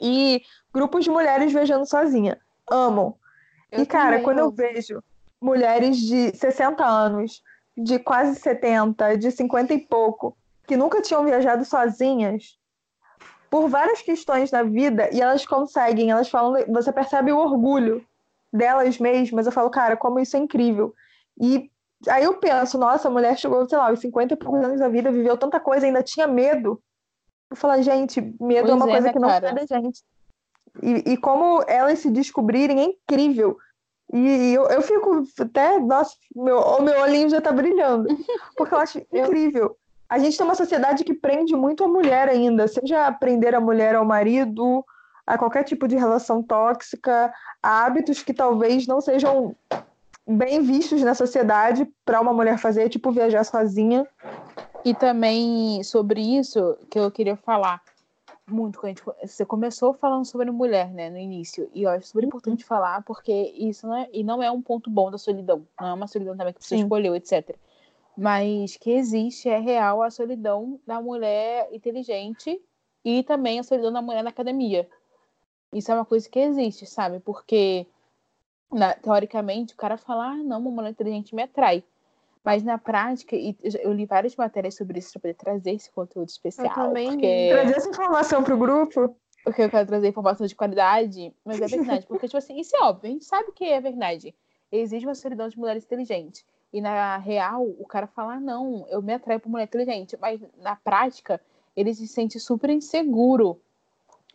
E grupos de mulheres viajando sozinha. Amam. Eu e, cara, quando eu amo. vejo mulheres de 60 anos, de quase 70, de 50 e pouco, que nunca tinham viajado sozinhas, por várias questões na vida, e elas conseguem, elas falam, você percebe o orgulho delas mesmas. Eu falo, cara, como isso é incrível. E aí eu penso, nossa, a mulher chegou, sei lá, aos 50 e poucos anos da vida, viveu tanta coisa, ainda tinha medo. Eu falo, gente, medo é Pois uma é, coisa né, que não cara? sai da gente. E, e como elas se descobrirem é incrível. E, e eu, eu fico até, nossa, meu, o meu olhinho já tá brilhando. Porque eu acho incrível. A gente tem uma sociedade que prende muito a mulher ainda, seja prender a mulher ao marido, a qualquer tipo de relação tóxica, a hábitos que talvez não sejam bem vistos na sociedade para uma mulher fazer, tipo viajar sozinha. E também sobre isso que eu queria falar muito. Quando a gente, você começou falando sobre mulher, né, no início. E eu acho super importante falar, porque isso não é, e não é um ponto bom da solidão. Não é uma solidão também que você Sim. escolheu, etc. Mas que existe, é real, a solidão da mulher inteligente e também a solidão da mulher na academia. Isso é uma coisa que existe, sabe? Porque, na- teoricamente, o cara fala, ah, não, uma mulher inteligente me atrai. Mas na prática, e eu li várias matérias sobre isso para poder trazer esse conteúdo especial. também li. porque, Trazer essa informação pro grupo. porque eu quero trazer informação de qualidade, mas é verdade. Porque, tipo assim, isso é óbvio, a gente sabe que é verdade. Existe uma solidão de mulheres inteligentes. E na real, o cara fala, ah, não, eu me atraio por mulher inteligente. Mas na prática, ele se sente super inseguro.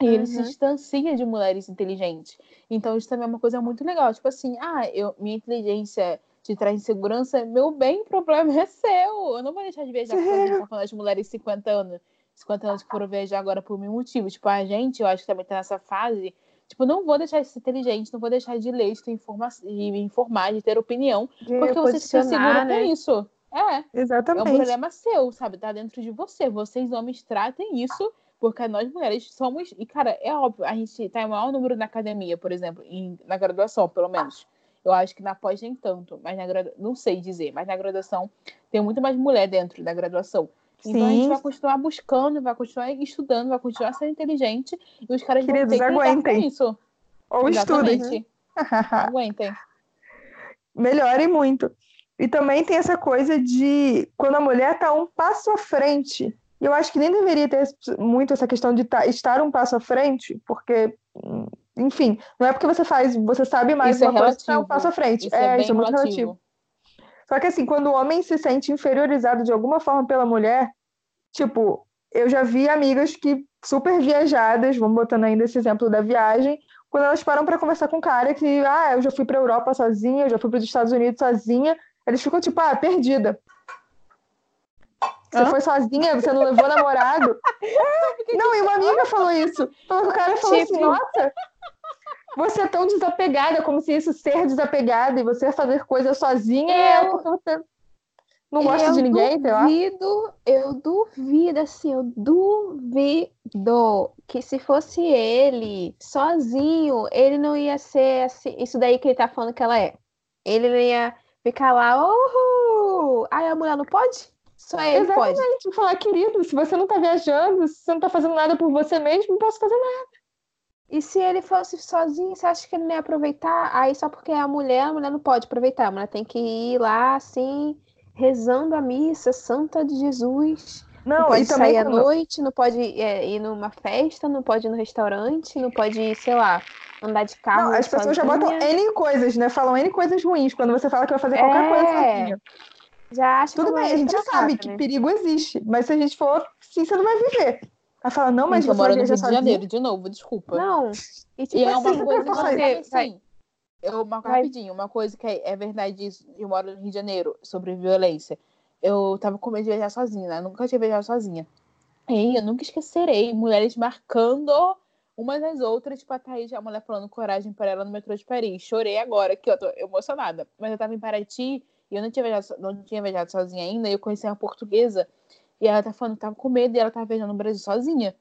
E ele se Uhum. distancia de mulheres inteligentes. Então, isso também é uma coisa muito legal. Tipo assim, ah, eu, minha inteligência te traz insegurança, meu bem, o problema é seu. Eu não vou deixar de viajar com a gente, falando de mulheres de 50 anos. 50 anos que foram viajar agora por mil motivos. Tipo, a gente, eu acho que também tá nessa fase. Tipo, não vou deixar de ser inteligente, não vou deixar de ler, de, ter informa de me informar, de ter opinião, De porque você se segura né? com isso. É. É um Exatamente. problema seu, sabe? Tá dentro de você. Vocês, homens, tratem isso, porque nós mulheres somos. E, cara, é óbvio, a gente tá em maior número na academia, por exemplo, em- na graduação, pelo menos. Eu acho que na pós nem tanto, mas na graduação. Não sei dizer, mas na graduação tem muito mais mulher dentro da graduação. Então a gente Sim. vai continuar buscando, vai continuar estudando, vai continuar sendo inteligente e os caras Queridos, vão ter que aguentem. isso. Ou estudem. Exatamente. Aguentem. Melhore muito. E também tem essa coisa de quando a mulher está um passo à frente. E eu acho que nem deveria ter muito essa questão de tá- estar um passo à frente, porque, hum, enfim, não é porque você faz, você sabe mais Isso é uma coisa que tá um passo à frente. Isso é, bem isso é muito relativo. relativo. Só que assim, quando o homem se sente inferiorizado de alguma forma pela mulher, tipo, eu já vi amigas que super viajadas, vamos botando ainda esse exemplo da viagem, quando elas param para conversar com um cara que, ah, eu já fui para Europa sozinha, eu já fui para os Estados Unidos sozinha, eles ficam tipo, ah, perdida. Você Hã? foi sozinha, você não levou namorado. não, e uma amiga falou isso. Então, o cara falou assim, Tipo- nossa, você é tão desapegada, como se isso ser desapegada e você fazer coisas sozinha é Eu- porque você não gosta eu de ninguém, sei lá. duvido, eu duvido, assim, eu duvido que se fosse ele sozinho, ele não ia ser assim, isso daí que ele tá falando que ela é. Ele não ia ficar lá, uhul! Aí a mulher não pode? Só ele pode. Exatamente, falar, querido, se você não tá viajando, se você não tá fazendo nada por você mesmo, não posso fazer nada. E se ele fosse sozinho, você acha que ele não ia aproveitar? Aí só porque é a mulher, a mulher não pode aproveitar. A mulher tem que ir lá, assim, rezando a missa santa de Jesus. Não, Não, pode sair à noite, não pode é, ir numa festa, não pode ir no restaurante, não pode ir, sei lá, andar de carro Não, as pessoas já sozinha. botam N coisas, né? Falam N coisas ruins quando você fala que vai fazer qualquer coisa É. sozinha. Já acha Tudo que bem, a gente sabe que né? perigo existe, mas se a gente for, sim, você não vai viver. Aí fala, não, mas eu você moro no Rio de. Janeiro, de novo, desculpa. Não. E tipo E é uma assim, coisa que você assim, eu, uma, vai- rapidinho, uma coisa que é, é verdade isso, eu moro no Rio de Janeiro, sobre violência. Eu tava com medo de viajar sozinha, né? Nunca tinha viajado sozinha. E eu nunca esquecerei mulheres marcando umas às outras, tipo a Thaís, a mulher falando coragem para ela no metrô de Paris. Chorei agora, que eu tô emocionada. Mas eu tava em Paraty e eu não tinha viajado, não tinha viajado sozinha ainda, e eu conheci uma portuguesa. E ela tá falando que tava com medo e ela tava viajando no Brasil sozinha.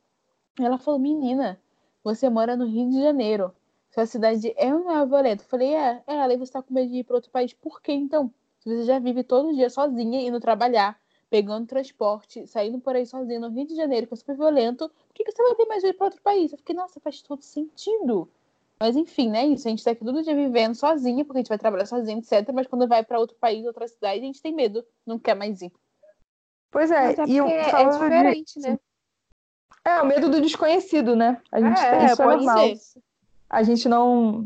Ela falou, menina, você mora no Rio de Janeiro. Sua cidade é é violenta? Eu falei, é. É, ela, e você tá com medo de ir para outro país. Por que então? Se você já vive todo dia sozinha, indo trabalhar, pegando transporte, saindo por aí sozinha no Rio de Janeiro, que é super violento, por que, você vai ter mais ir para outro país? Eu fiquei, nossa, faz todo sentido. Mas enfim, né? Isso. A gente tá aqui todo dia vivendo sozinha, porque a gente vai trabalhar sozinha, etc. Mas quando vai para outro país, outra cidade, a gente tem medo, não quer mais ir. Pois é, é e eu- é falando de- diferente, né? É, o medo do desconhecido, né? A gente É, tem, isso é normal. ser. A gente não.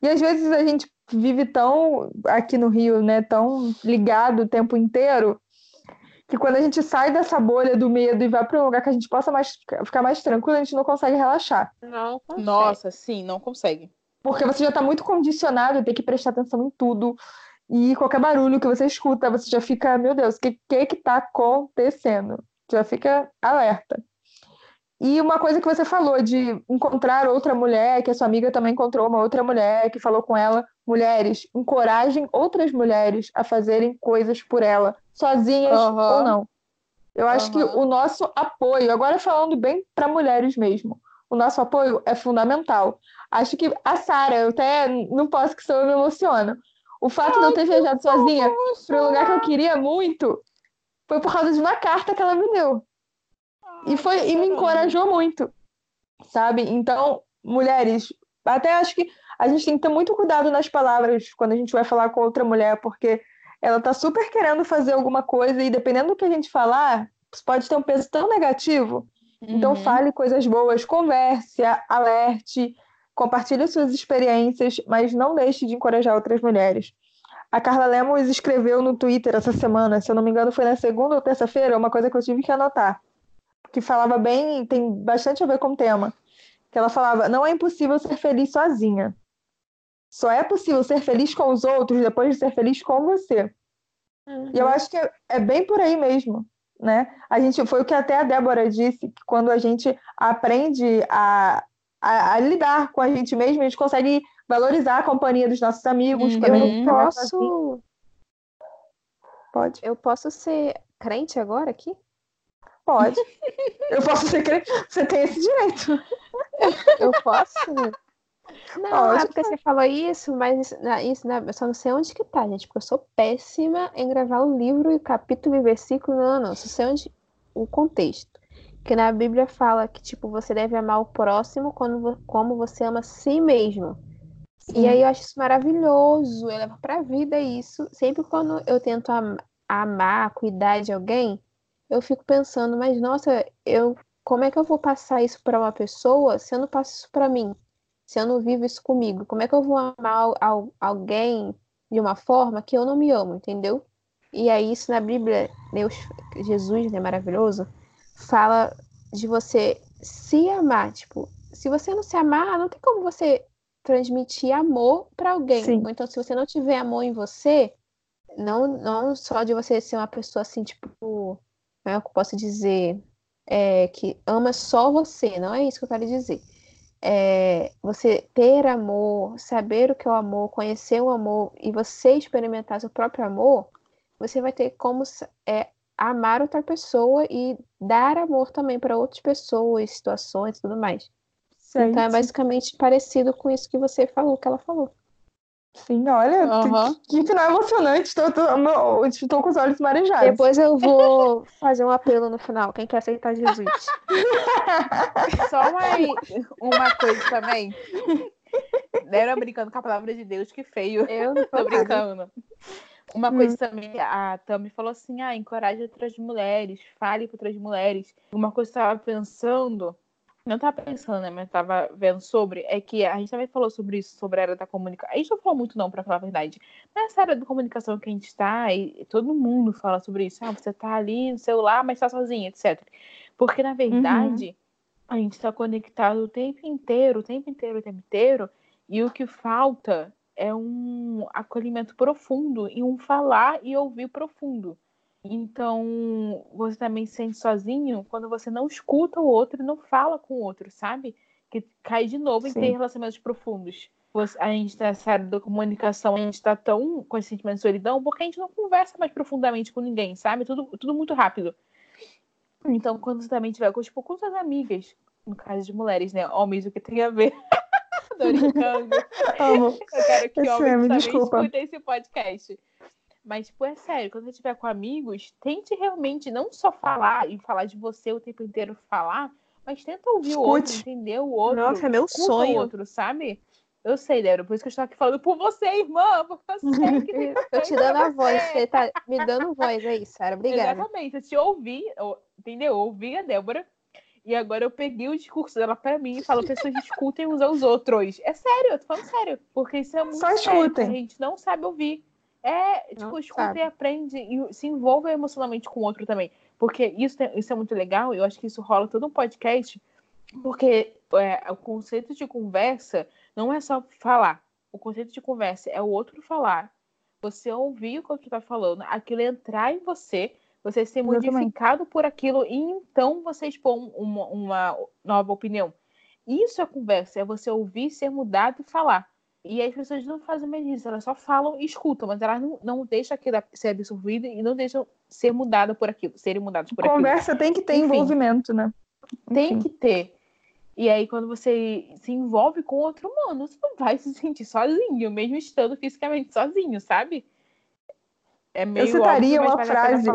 E às vezes a gente vive tão aqui no Rio, né? Tão ligado o tempo inteiro, que quando a gente sai dessa bolha do medo e vai para um lugar que a gente possa mais, ficar mais tranquilo, a gente não consegue relaxar. Não consegue. Nossa, sim, não consegue. Porque você já está muito condicionado a ter que prestar atenção em tudo. E qualquer barulho que você escuta, você já fica, meu Deus, o que, que que tá acontecendo? Já fica alerta. E uma coisa que você falou de encontrar outra mulher, que a sua amiga também encontrou uma outra mulher, que falou com ela, mulheres, encorajem outras mulheres a fazerem coisas por ela, sozinhas Aham. ou não. Eu acho que Aham. o nosso apoio, agora falando bem para mulheres mesmo, o nosso apoio é fundamental. Acho que a Sara, eu até não posso que senão eu me emociono. O fato de eu ter viajado sozinha para um lugar que eu queria muito foi por causa de uma carta que ela me deu. E foi e me encorajou muito, sabe? Então, mulheres, até acho que a gente tem que ter muito cuidado nas palavras quando a gente vai falar com outra mulher, porque ela tá super querendo fazer alguma coisa e dependendo do que a gente falar, pode ter um peso tão negativo. Então, Uhum. fale coisas boas, converse, alerte, compartilhe suas experiências, mas não deixe de encorajar outras mulheres. A Carla Lemos escreveu no Twitter essa semana, se eu não me engano, foi na segunda ou terça-feira, uma coisa que eu tive que anotar, que falava bem, tem bastante a ver com o tema. Que ela falava: não é impossível ser feliz sozinha. Só é possível ser feliz com os outros depois de ser feliz com você. E eu acho que é, é bem por aí mesmo, né? A gente foi o que até a Débora disse, que quando a gente aprende a, a, a lidar com a gente mesmo, a gente consegue valorizar a companhia dos nossos amigos. A Eu tá posso, Pode, eu posso ser crente agora aqui? pode. Eu posso ser crente. Você tem esse direito. Eu posso? Não, Pode. é porque você falou isso, mas isso, na- isso na- eu só não sei onde que tá, gente, porque eu sou péssima em gravar o livro e capítulo e versículo. Não, não, só sei onde, o contexto. Que na Bíblia fala que, tipo, você deve amar o próximo quando, como você ama a si mesmo. Sim. E aí eu acho isso maravilhoso, eu levo pra vida isso. Sempre quando eu tento am amar, cuidar de alguém, eu fico pensando, mas nossa, eu como é que eu vou passar isso para uma pessoa se eu não passo isso para mim? Se eu não vivo isso comigo? Como é que eu vou amar alguém de uma forma que eu não me amo, entendeu? E aí isso na Bíblia, Deus, Jesus, né, maravilhoso, fala de você se amar, tipo, se você não se amar, não tem como você transmitir amor para alguém. Sim. Então, se você não tiver amor em você, não, não só de você ser uma pessoa assim, tipo, como é que eu posso dizer, é, que ama só você, não é isso que eu quero dizer. É, você ter amor, saber o que é o amor, conhecer o amor e você experimentar seu próprio amor, você vai ter como é, amar outra pessoa e dar amor também para outras pessoas, situações e tudo mais. Certo. Então é basicamente parecido com isso que você falou, que ela falou. Sim, olha, uhum. que final emocionante. Estou, estou, estou com os olhos marejados. Depois eu vou fazer um apelo no final. Quem quer aceitar Jesus? Só uma, uma coisa também. Era brincando com a palavra de Deus, que feio. Eu não tô, tô brincando. Uma hum. coisa também, a Tami falou assim: ah, encoraje outras mulheres, fale para outras mulheres. Uma coisa que eu estava pensando não tava pensando, né, mas tava vendo sobre, é que a gente também falou sobre isso, sobre a era da comunicação. A gente não falou muito, não, para falar a verdade. Mas essa era da comunicação que a gente tá, e todo mundo fala sobre isso. Ah, você tá ali no celular, mas tá sozinha, etc. Porque, na verdade, uhum. a gente tá conectado o tempo inteiro, o tempo inteiro, o tempo inteiro, e o que falta é um acolhimento profundo e um falar e ouvir profundo. Então, você também se sente sozinho quando você não escuta o outro e não fala com o outro, sabe? Que cai de novo Sim. em ter relacionamentos profundos. A gente tá nessa área da comunicação, a gente tá tão com esse sentimento de solidão porque a gente não conversa mais profundamente com ninguém, sabe? Tudo, tudo muito rápido. Então, quando você também tiver com, tipo, com suas amigas, no caso de mulheres, né? Homens, o que tem a ver? Tô brincando. Amo. Eu quero que homens também desculpa. escutem esse podcast. Mas, tipo, é sério, quando você estiver com amigos, tente realmente não só falar e falar de você o tempo inteiro falar, mas tenta ouvir Escute. o outro, entender o outro. Nossa, é meu sonho. o outro, sabe? Eu sei, Débora, por isso que eu estou aqui falando por você, irmã, porque eu sei que tem Eu te dando a voz, você tá me dando voz aí, Sara, obrigada. Exatamente, eu te ouvi, entendeu? Eu ouvi a Débora, e agora eu peguei o discurso dela pra mim e falo, pessoas escutem uns aos outros. É sério, eu tô falando sério, porque isso é muito Só escutem. Sério, a gente não sabe ouvir. É, tipo, escuta e aprende e se envolve emocionalmente com o outro também. Porque isso, isso é muito legal, eu acho que isso rola todo um podcast, porque é, o conceito de conversa não é só falar. O conceito de conversa é o outro falar, você ouvir o que o outro está falando, aquilo entrar em você, você ser modificado por aquilo e então você expor uma, uma nova opinião. Isso é conversa, é você ouvir, ser mudado e falar. E as pessoas não fazem mais isso, elas só falam e escutam, mas elas não, não deixam aquilo ser absorvido e não deixam ser mudada por aquilo, serem mudadas por Conversa aquilo. tem que ter Enfim, envolvimento, né? Tem Enfim. que ter. E aí, quando você se envolve com outro humano, você não vai se sentir sozinho, mesmo estando fisicamente sozinho, sabe? É meio Eu citaria óbvio, uma frase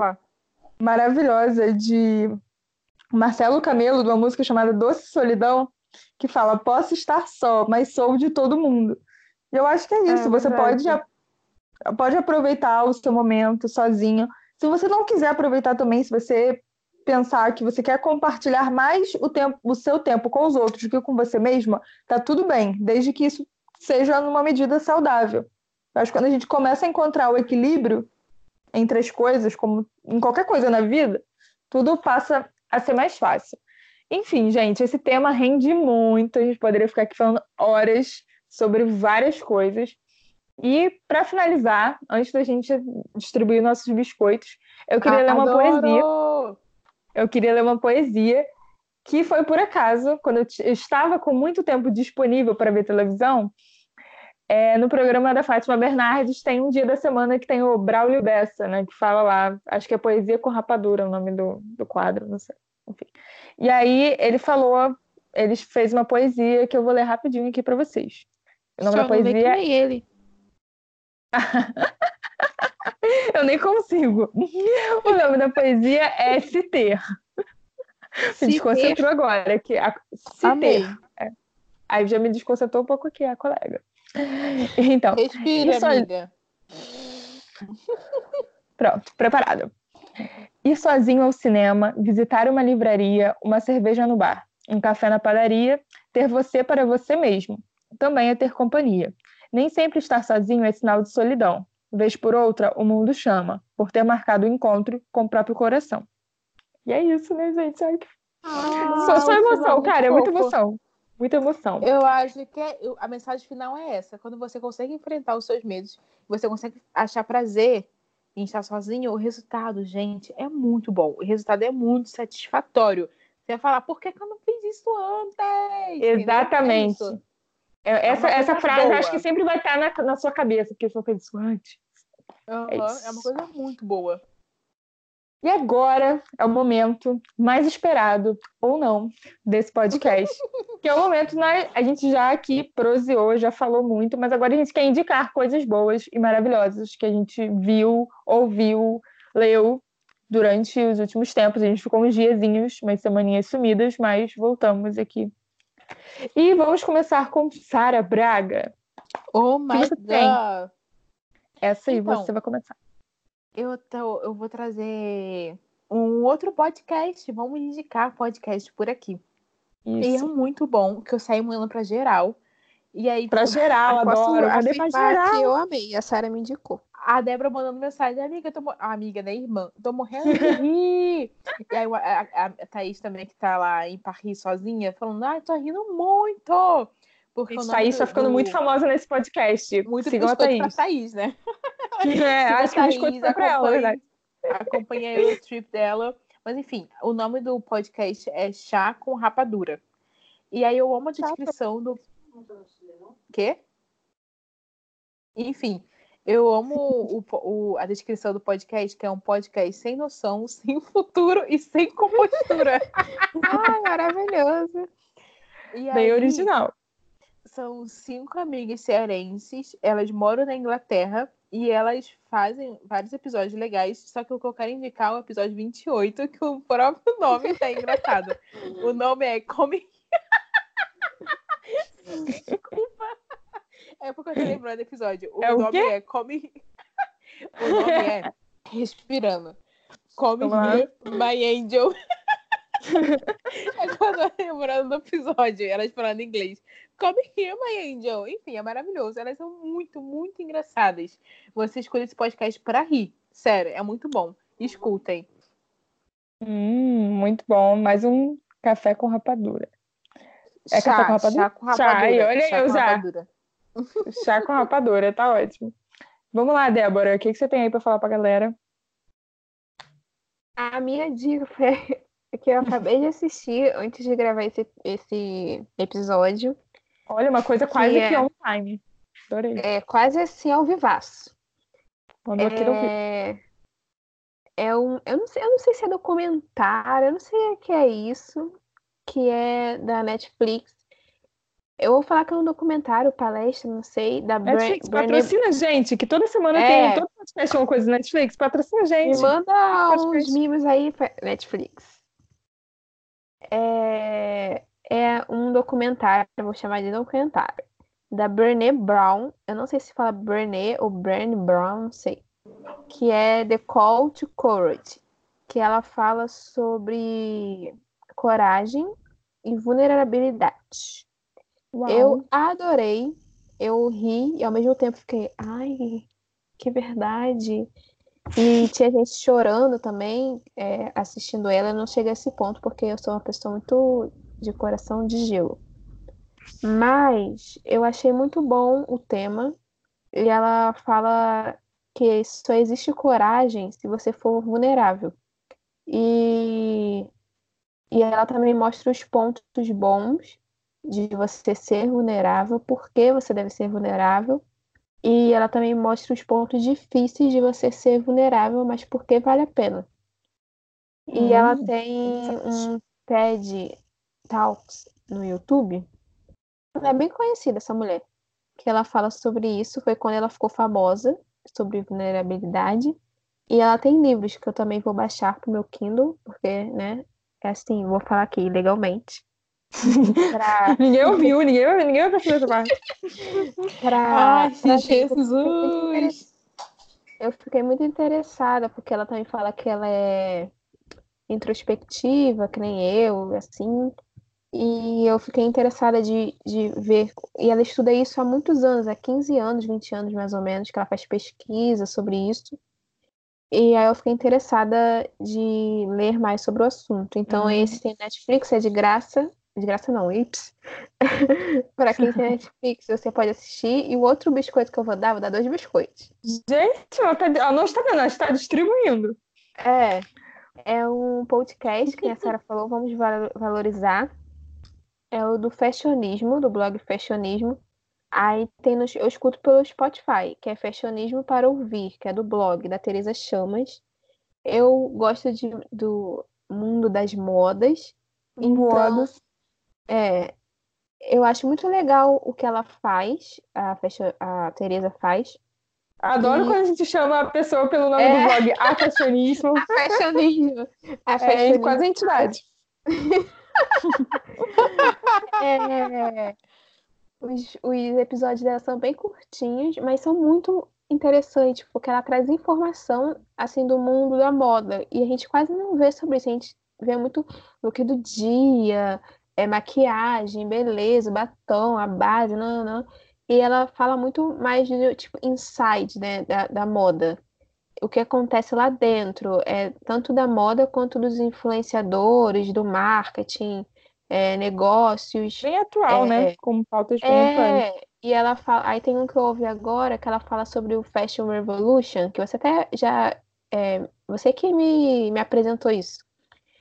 maravilhosa de Marcelo Camelo, de uma música chamada Doce Solidão, que fala: Posso estar só, mas sou de todo mundo. E eu acho que é isso. É, você pode, pode aproveitar o seu momento sozinho. Se você não quiser aproveitar também, se você pensar que você quer compartilhar mais o tempo, o seu tempo com os outros do que com você mesma, tá tudo bem, desde que isso seja numa medida saudável. Eu acho que quando a gente começa a encontrar o equilíbrio entre as coisas, como em qualquer coisa na vida, tudo passa a ser mais fácil. Enfim, gente, esse tema rende muito, a gente poderia ficar aqui falando horas sobre várias coisas. E para finalizar, antes da gente distribuir nossos biscoitos, eu queria ah, ler uma adoro! poesia. Eu queria ler uma poesia que foi por acaso, quando eu estava com muito tempo disponível para ver televisão, é, no programa da Fátima Bernardes tem um dia da semana que tem o Braulio Bessa, né, que fala lá, acho que é Poesia com Rapadura o nome do, do quadro, não sei, enfim. E aí ele falou, ele fez uma poesia que eu vou ler rapidinho aqui para vocês. O nome Só da poesia. Não nem ele. eu nem consigo. O nome da poesia é ST. Se me desconcentrou ter. agora. Que a, se Amei. ter. É. Aí já me desconcentrou um pouco aqui, a colega. Então. Respira, isso... amiga. Pronto, preparado. Ir sozinho ao cinema, visitar uma livraria, uma cerveja no bar, um café na padaria, ter você para você mesmo. Também é ter companhia. Nem sempre estar sozinho é sinal de solidão. Vez por outra, o mundo chama, por ter marcado o encontro com o próprio coração. E é isso, né, gente? Ai, que... ah, só, só emoção, cara, é muita emoção. Muita emoção. Eu acho que é, a mensagem final é essa. Quando você consegue enfrentar os seus medos, você consegue achar prazer em estar sozinho, o resultado, gente, é muito bom. O resultado é muito satisfatório. Você vai falar, por que, que eu não fiz isso antes? Exatamente. É é, essa, essa frase boa. acho que sempre vai estar na, na sua cabeça, porque eu fiz isso antes. Uhum, é, é uma coisa muito boa. E agora é o momento mais esperado, ou não, desse podcast. que é o momento, né, a gente já aqui proseou, já falou muito, mas agora a gente quer indicar coisas boas e maravilhosas que a gente viu, ouviu, leu durante os últimos tempos. A gente ficou uns diazinhos, umas semaninhas sumidas, mas voltamos aqui. E vamos começar com Sara Braga. Oh my God! Essa aí então, você vai começar eu, tô, eu vou trazer um outro podcast. Vamos indicar podcast por aqui. Isso. E é muito bom, que eu saí mandando pra geral. E aí, pra geral, adoro. Cadê pra geral? Que eu amei, a Sara me indicou. A Débora mandando mensagem, amiga, tô, a amiga, né, irmã, tô morrendo de rir. e aí a, a, a Thaís também, que tá lá em Paris sozinha, falando, ai, tô rindo muito. Porque Isso, Thaís tá ficando do... muito famosa nesse podcast. Muito Sigam a Thaís. Thaís, né? É, acho que biscoito foi pra ela, verdade. Acompanhei o trip dela. Mas enfim, o nome do podcast é Chá com Rapadura. E aí eu amo a descrição do. Quê? Enfim, eu amo o, o, a descrição do podcast, que é um podcast sem noção, sem futuro e sem compostura. Ai, maravilhoso. E Bem aí, original. São cinco amigas cearenses, elas moram na Inglaterra e elas fazem vários episódios legais, só que o que eu quero indicar é o episódio 28, que o próprio nome tá engraçado. o nome é Come. Desculpa. É porque eu tô lembrando do episódio. O é nome o é Come. o nome é Respirando. Come Here, My Angel. é quando eu lembrando do episódio, elas falando inglês. Come Here, My Angel. Enfim, é maravilhoso. Elas são muito, muito engraçadas. Você escolhe esse podcast para rir. Sério, é muito bom. Escutem. Hum, muito bom. Mais um café com rapadura. É chá, café com rapadura? Chá com rapadura. Chá, olha chá eu já. Chá com rapadura, tá ótimo. Vamos lá, Débora. O que, que você tem aí para falar pra galera? A minha dica foi que eu acabei de assistir antes de gravar esse, esse episódio. Olha, uma coisa quase que, é, que on time. Adorei. É quase assim ao vivaço. é... é um, eu não sei, eu não sei se é documentário, eu não sei o que é isso, que é da Netflix. Eu vou falar que é um documentário, palestra, não sei, da Netflix, patrocina a gente, que toda semana é. tem todo podcast uma coisa Netflix, patrocina a gente. Me manda uns mimos aí, Netflix. É, é um documentário, vou chamar de documentário, da Brené Brown. Eu não sei se fala Brené ou Brené Brown, não sei. Que é The Call to Courage. Que ela fala sobre coragem e vulnerabilidade. Uau. Eu adorei, eu ri e ao mesmo tempo fiquei, ai, que verdade. E tinha gente chorando também é, assistindo ela. Eu não cheguei a esse ponto porque eu sou uma pessoa muito de coração de gelo. Mas eu achei muito bom o tema. E ela fala que só existe coragem se você for vulnerável. E, e ela também mostra os pontos bons de você ser vulnerável, por que você deve ser vulnerável. E ela também mostra os pontos difíceis de você ser vulnerável, mas por que vale a pena. E hum, ela tem um TED Talks no YouTube. Ela é bem conhecida, essa mulher. Que ela fala sobre isso, foi quando ela ficou famosa, sobre vulnerabilidade. E ela tem livros que eu também vou baixar pro meu Kindle, porque, né, é assim, vou falar aqui legalmente. Pra... ninguém ouviu, ninguém, ninguém vai perceber essa parte. pra, Ai, pra Jesus! Eu fiquei muito interessada, porque ela também fala que ela é introspectiva, que nem eu, assim. E eu fiquei interessada de, de ver. E ela estuda isso há muitos anos, há 15 anos, 20 anos mais ou menos, que ela faz pesquisa sobre isso. E aí eu fiquei interessada de ler mais sobre o assunto. Então, uhum. esse tem Netflix, é de graça. De graça não, ips. para quem tem Netflix, você pode assistir. E o outro biscoito que eu vou dar, vou dar dois biscoitos. Gente, ela, tá, ela não está vendo, ela está distribuindo. É. É um podcast que a Sara falou, vamos valorizar. É o do fashionismo, do blog Fashionismo. Aí tem no, eu escuto pelo Spotify, que é Fashionismo para Ouvir, que é do blog da Teresa Chamas. Eu gosto de, do mundo das modas. Então, modas. É, eu acho muito legal o que ela faz, a, a Teresa faz. Adoro e... quando a gente chama a pessoa pelo nome é... do blog, a fashionismo. A fashionismo. A fashionismo. É, quase a entidade. é, os, os episódios dela são bem curtinhos, mas são muito interessantes, porque ela traz informação assim do mundo da moda. E a gente quase não vê sobre isso. A gente vê muito look do dia, é, maquiagem, beleza, batom, a base, não, não. E ela fala muito mais de tipo inside, né, da, da moda. O que acontece lá dentro, é tanto da moda quanto dos influenciadores, do marketing, é, negócios. Bem atual, né, é, né? Como pautas bem é, E ela fala, aí tem um que eu ouvi agora que ela fala sobre o Fashion Revolution, que você até já. É, você que me, me apresentou isso.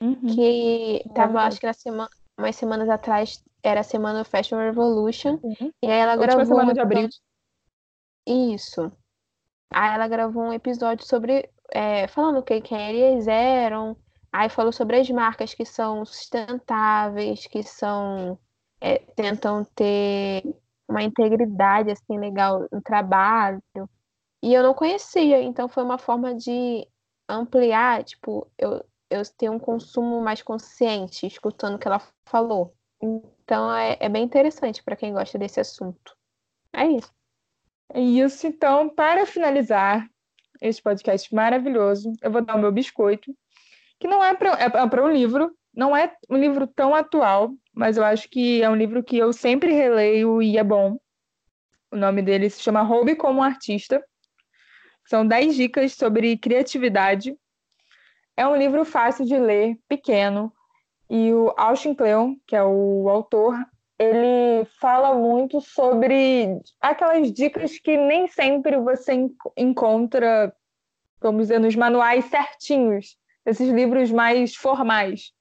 Uhum. Que tava, acho que na semana, umas semanas atrás, era a semana Fashion Revolution. Uhum. E aí ela Última gravou. semana de abril. Isso. Aí ela gravou um episódio sobre. É, falando quem, quem eles eram. Aí falou sobre as marcas que são sustentáveis, que são. É, tentam ter uma integridade assim legal no trabalho. E eu não conhecia, então foi uma forma de ampliar, tipo, eu, eu ter um consumo mais consciente, escutando o que ela falou. Então é, é bem interessante para quem gosta desse assunto. É isso. É isso. Então, para finalizar esse podcast maravilhoso, eu vou dar o meu biscoito, que não é para é para um livro, não é um livro tão atual, mas eu acho que é um livro que eu sempre releio e é bom. O nome dele se chama Roube como Artista. São 10 dicas sobre criatividade. É um livro fácil de ler, pequeno, e o Austin Kleon, que é o autor, ele fala muito sobre aquelas dicas que nem sempre você encontra, vamos dizer, nos manuais certinhos, esses livros mais formais,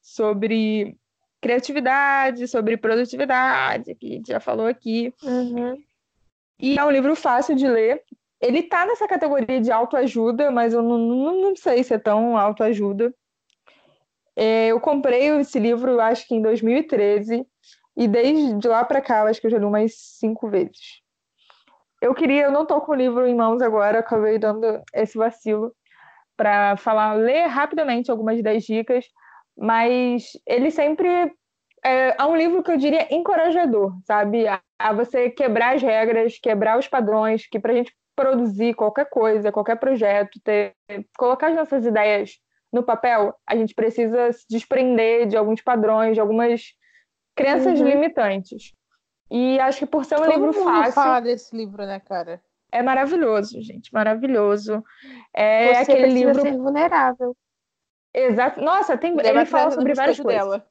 sobre criatividade, sobre produtividade, que a gente já falou aqui. Uhum. E é um livro fácil de ler. Ele está nessa categoria de autoajuda, mas eu não, não, não sei se é tão autoajuda. É, eu comprei esse livro, acho que em 2013, e desde lá para cá, acho que eu já li umas cinco vezes. Eu queria, eu não tô com o livro em mãos agora, acabei dando esse vacilo para falar, ler rapidamente algumas das dicas, mas ele sempre é, é, um livro que eu diria encorajador, sabe? A, a você quebrar as regras, quebrar os padrões, que para a gente produzir qualquer coisa, qualquer projeto, ter, colocar as nossas ideias no papel, a gente precisa se desprender de alguns padrões, de algumas crenças uhum. limitantes. E acho que por ser um Todo livro mundo fácil. fala desse livro, né, cara? É maravilhoso, gente, maravilhoso. É Você aquele livro. ser vulnerável. Exato. Nossa, tem... ele fala sobre várias coisas. Dela.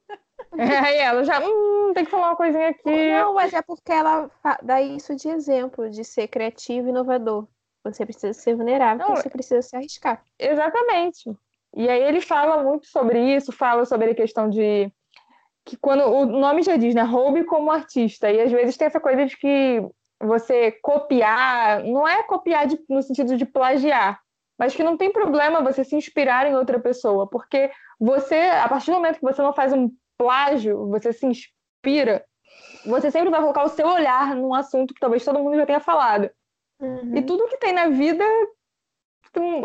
É, e ela já, hum, tem que falar uma coisinha aqui. Não, mas é porque ela dá isso de exemplo, de ser criativo e inovador. Você precisa ser vulnerável, Não, você precisa se arriscar. Exatamente. E aí ele fala muito sobre isso, fala sobre a questão de que quando o nome já diz, né, roube como artista. E às vezes tem essa coisa de que você copiar, não é copiar de, no sentido de plagiar, mas que não tem problema você se inspirar em outra pessoa, porque você, a partir do momento que você não faz um plágio, você se inspira, você sempre vai colocar o seu olhar num assunto que talvez todo mundo já tenha falado. Uhum. E tudo que tem na vida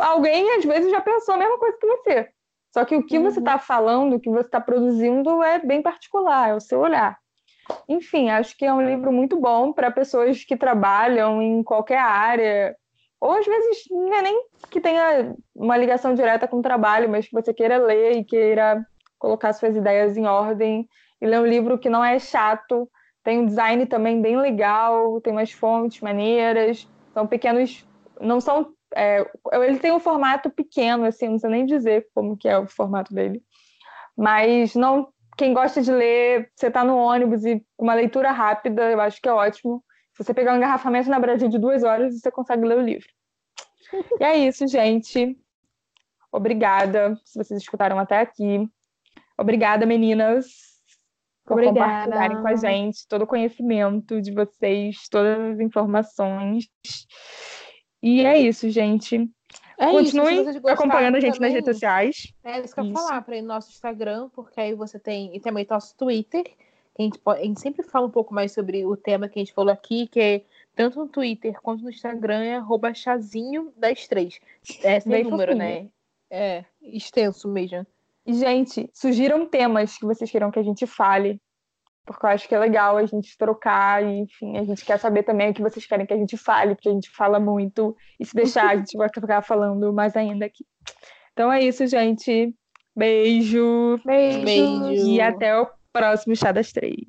alguém às vezes já pensou a mesma coisa que você. Só que o que você está falando, o que você está produzindo é bem particular, é o seu olhar. Enfim, acho que é um livro muito bom para pessoas que trabalham em qualquer área, ou às vezes não é nem que tenha uma ligação direta com o trabalho, mas que você queira ler e queira colocar suas ideias em ordem. E ler um livro que não é chato, tem um design também bem legal, tem umas fontes maneiras, são pequenos, não são é, ele tem um formato pequeno, assim, não sei nem dizer como que é o formato dele. Mas não, quem gosta de ler, você está no ônibus e uma leitura rápida, eu acho que é ótimo. Se você pegar um engarrafamento na Brasil de duas horas, você consegue ler o livro. E é isso, gente. Obrigada se vocês escutaram até aqui. Obrigada, meninas, por Obrigada. compartilharem com a gente todo o conhecimento de vocês, todas as informações. E é isso, gente. É Continuem isso, acompanhando a gente também, nas redes sociais. É isso que eu ia falar para ir no nosso Instagram, porque aí você tem. E também nosso Twitter. A, gente pode, a gente sempre fala um pouco mais sobre o tema que a gente falou aqui, que é tanto no Twitter quanto no Instagram é arroba chazinho das três. É sem Bem número, fofinho. né? É, extenso mesmo. E, gente, sugiram temas que vocês queiram que a gente fale porque eu acho que é legal a gente trocar e, enfim, a gente quer saber também o que vocês querem que a gente fale, porque a gente fala muito, e se deixar, a gente vai ficar falando mais ainda aqui. Então é isso, gente. Beijo. Beijo. Beijo. E até o próximo Chá das Três.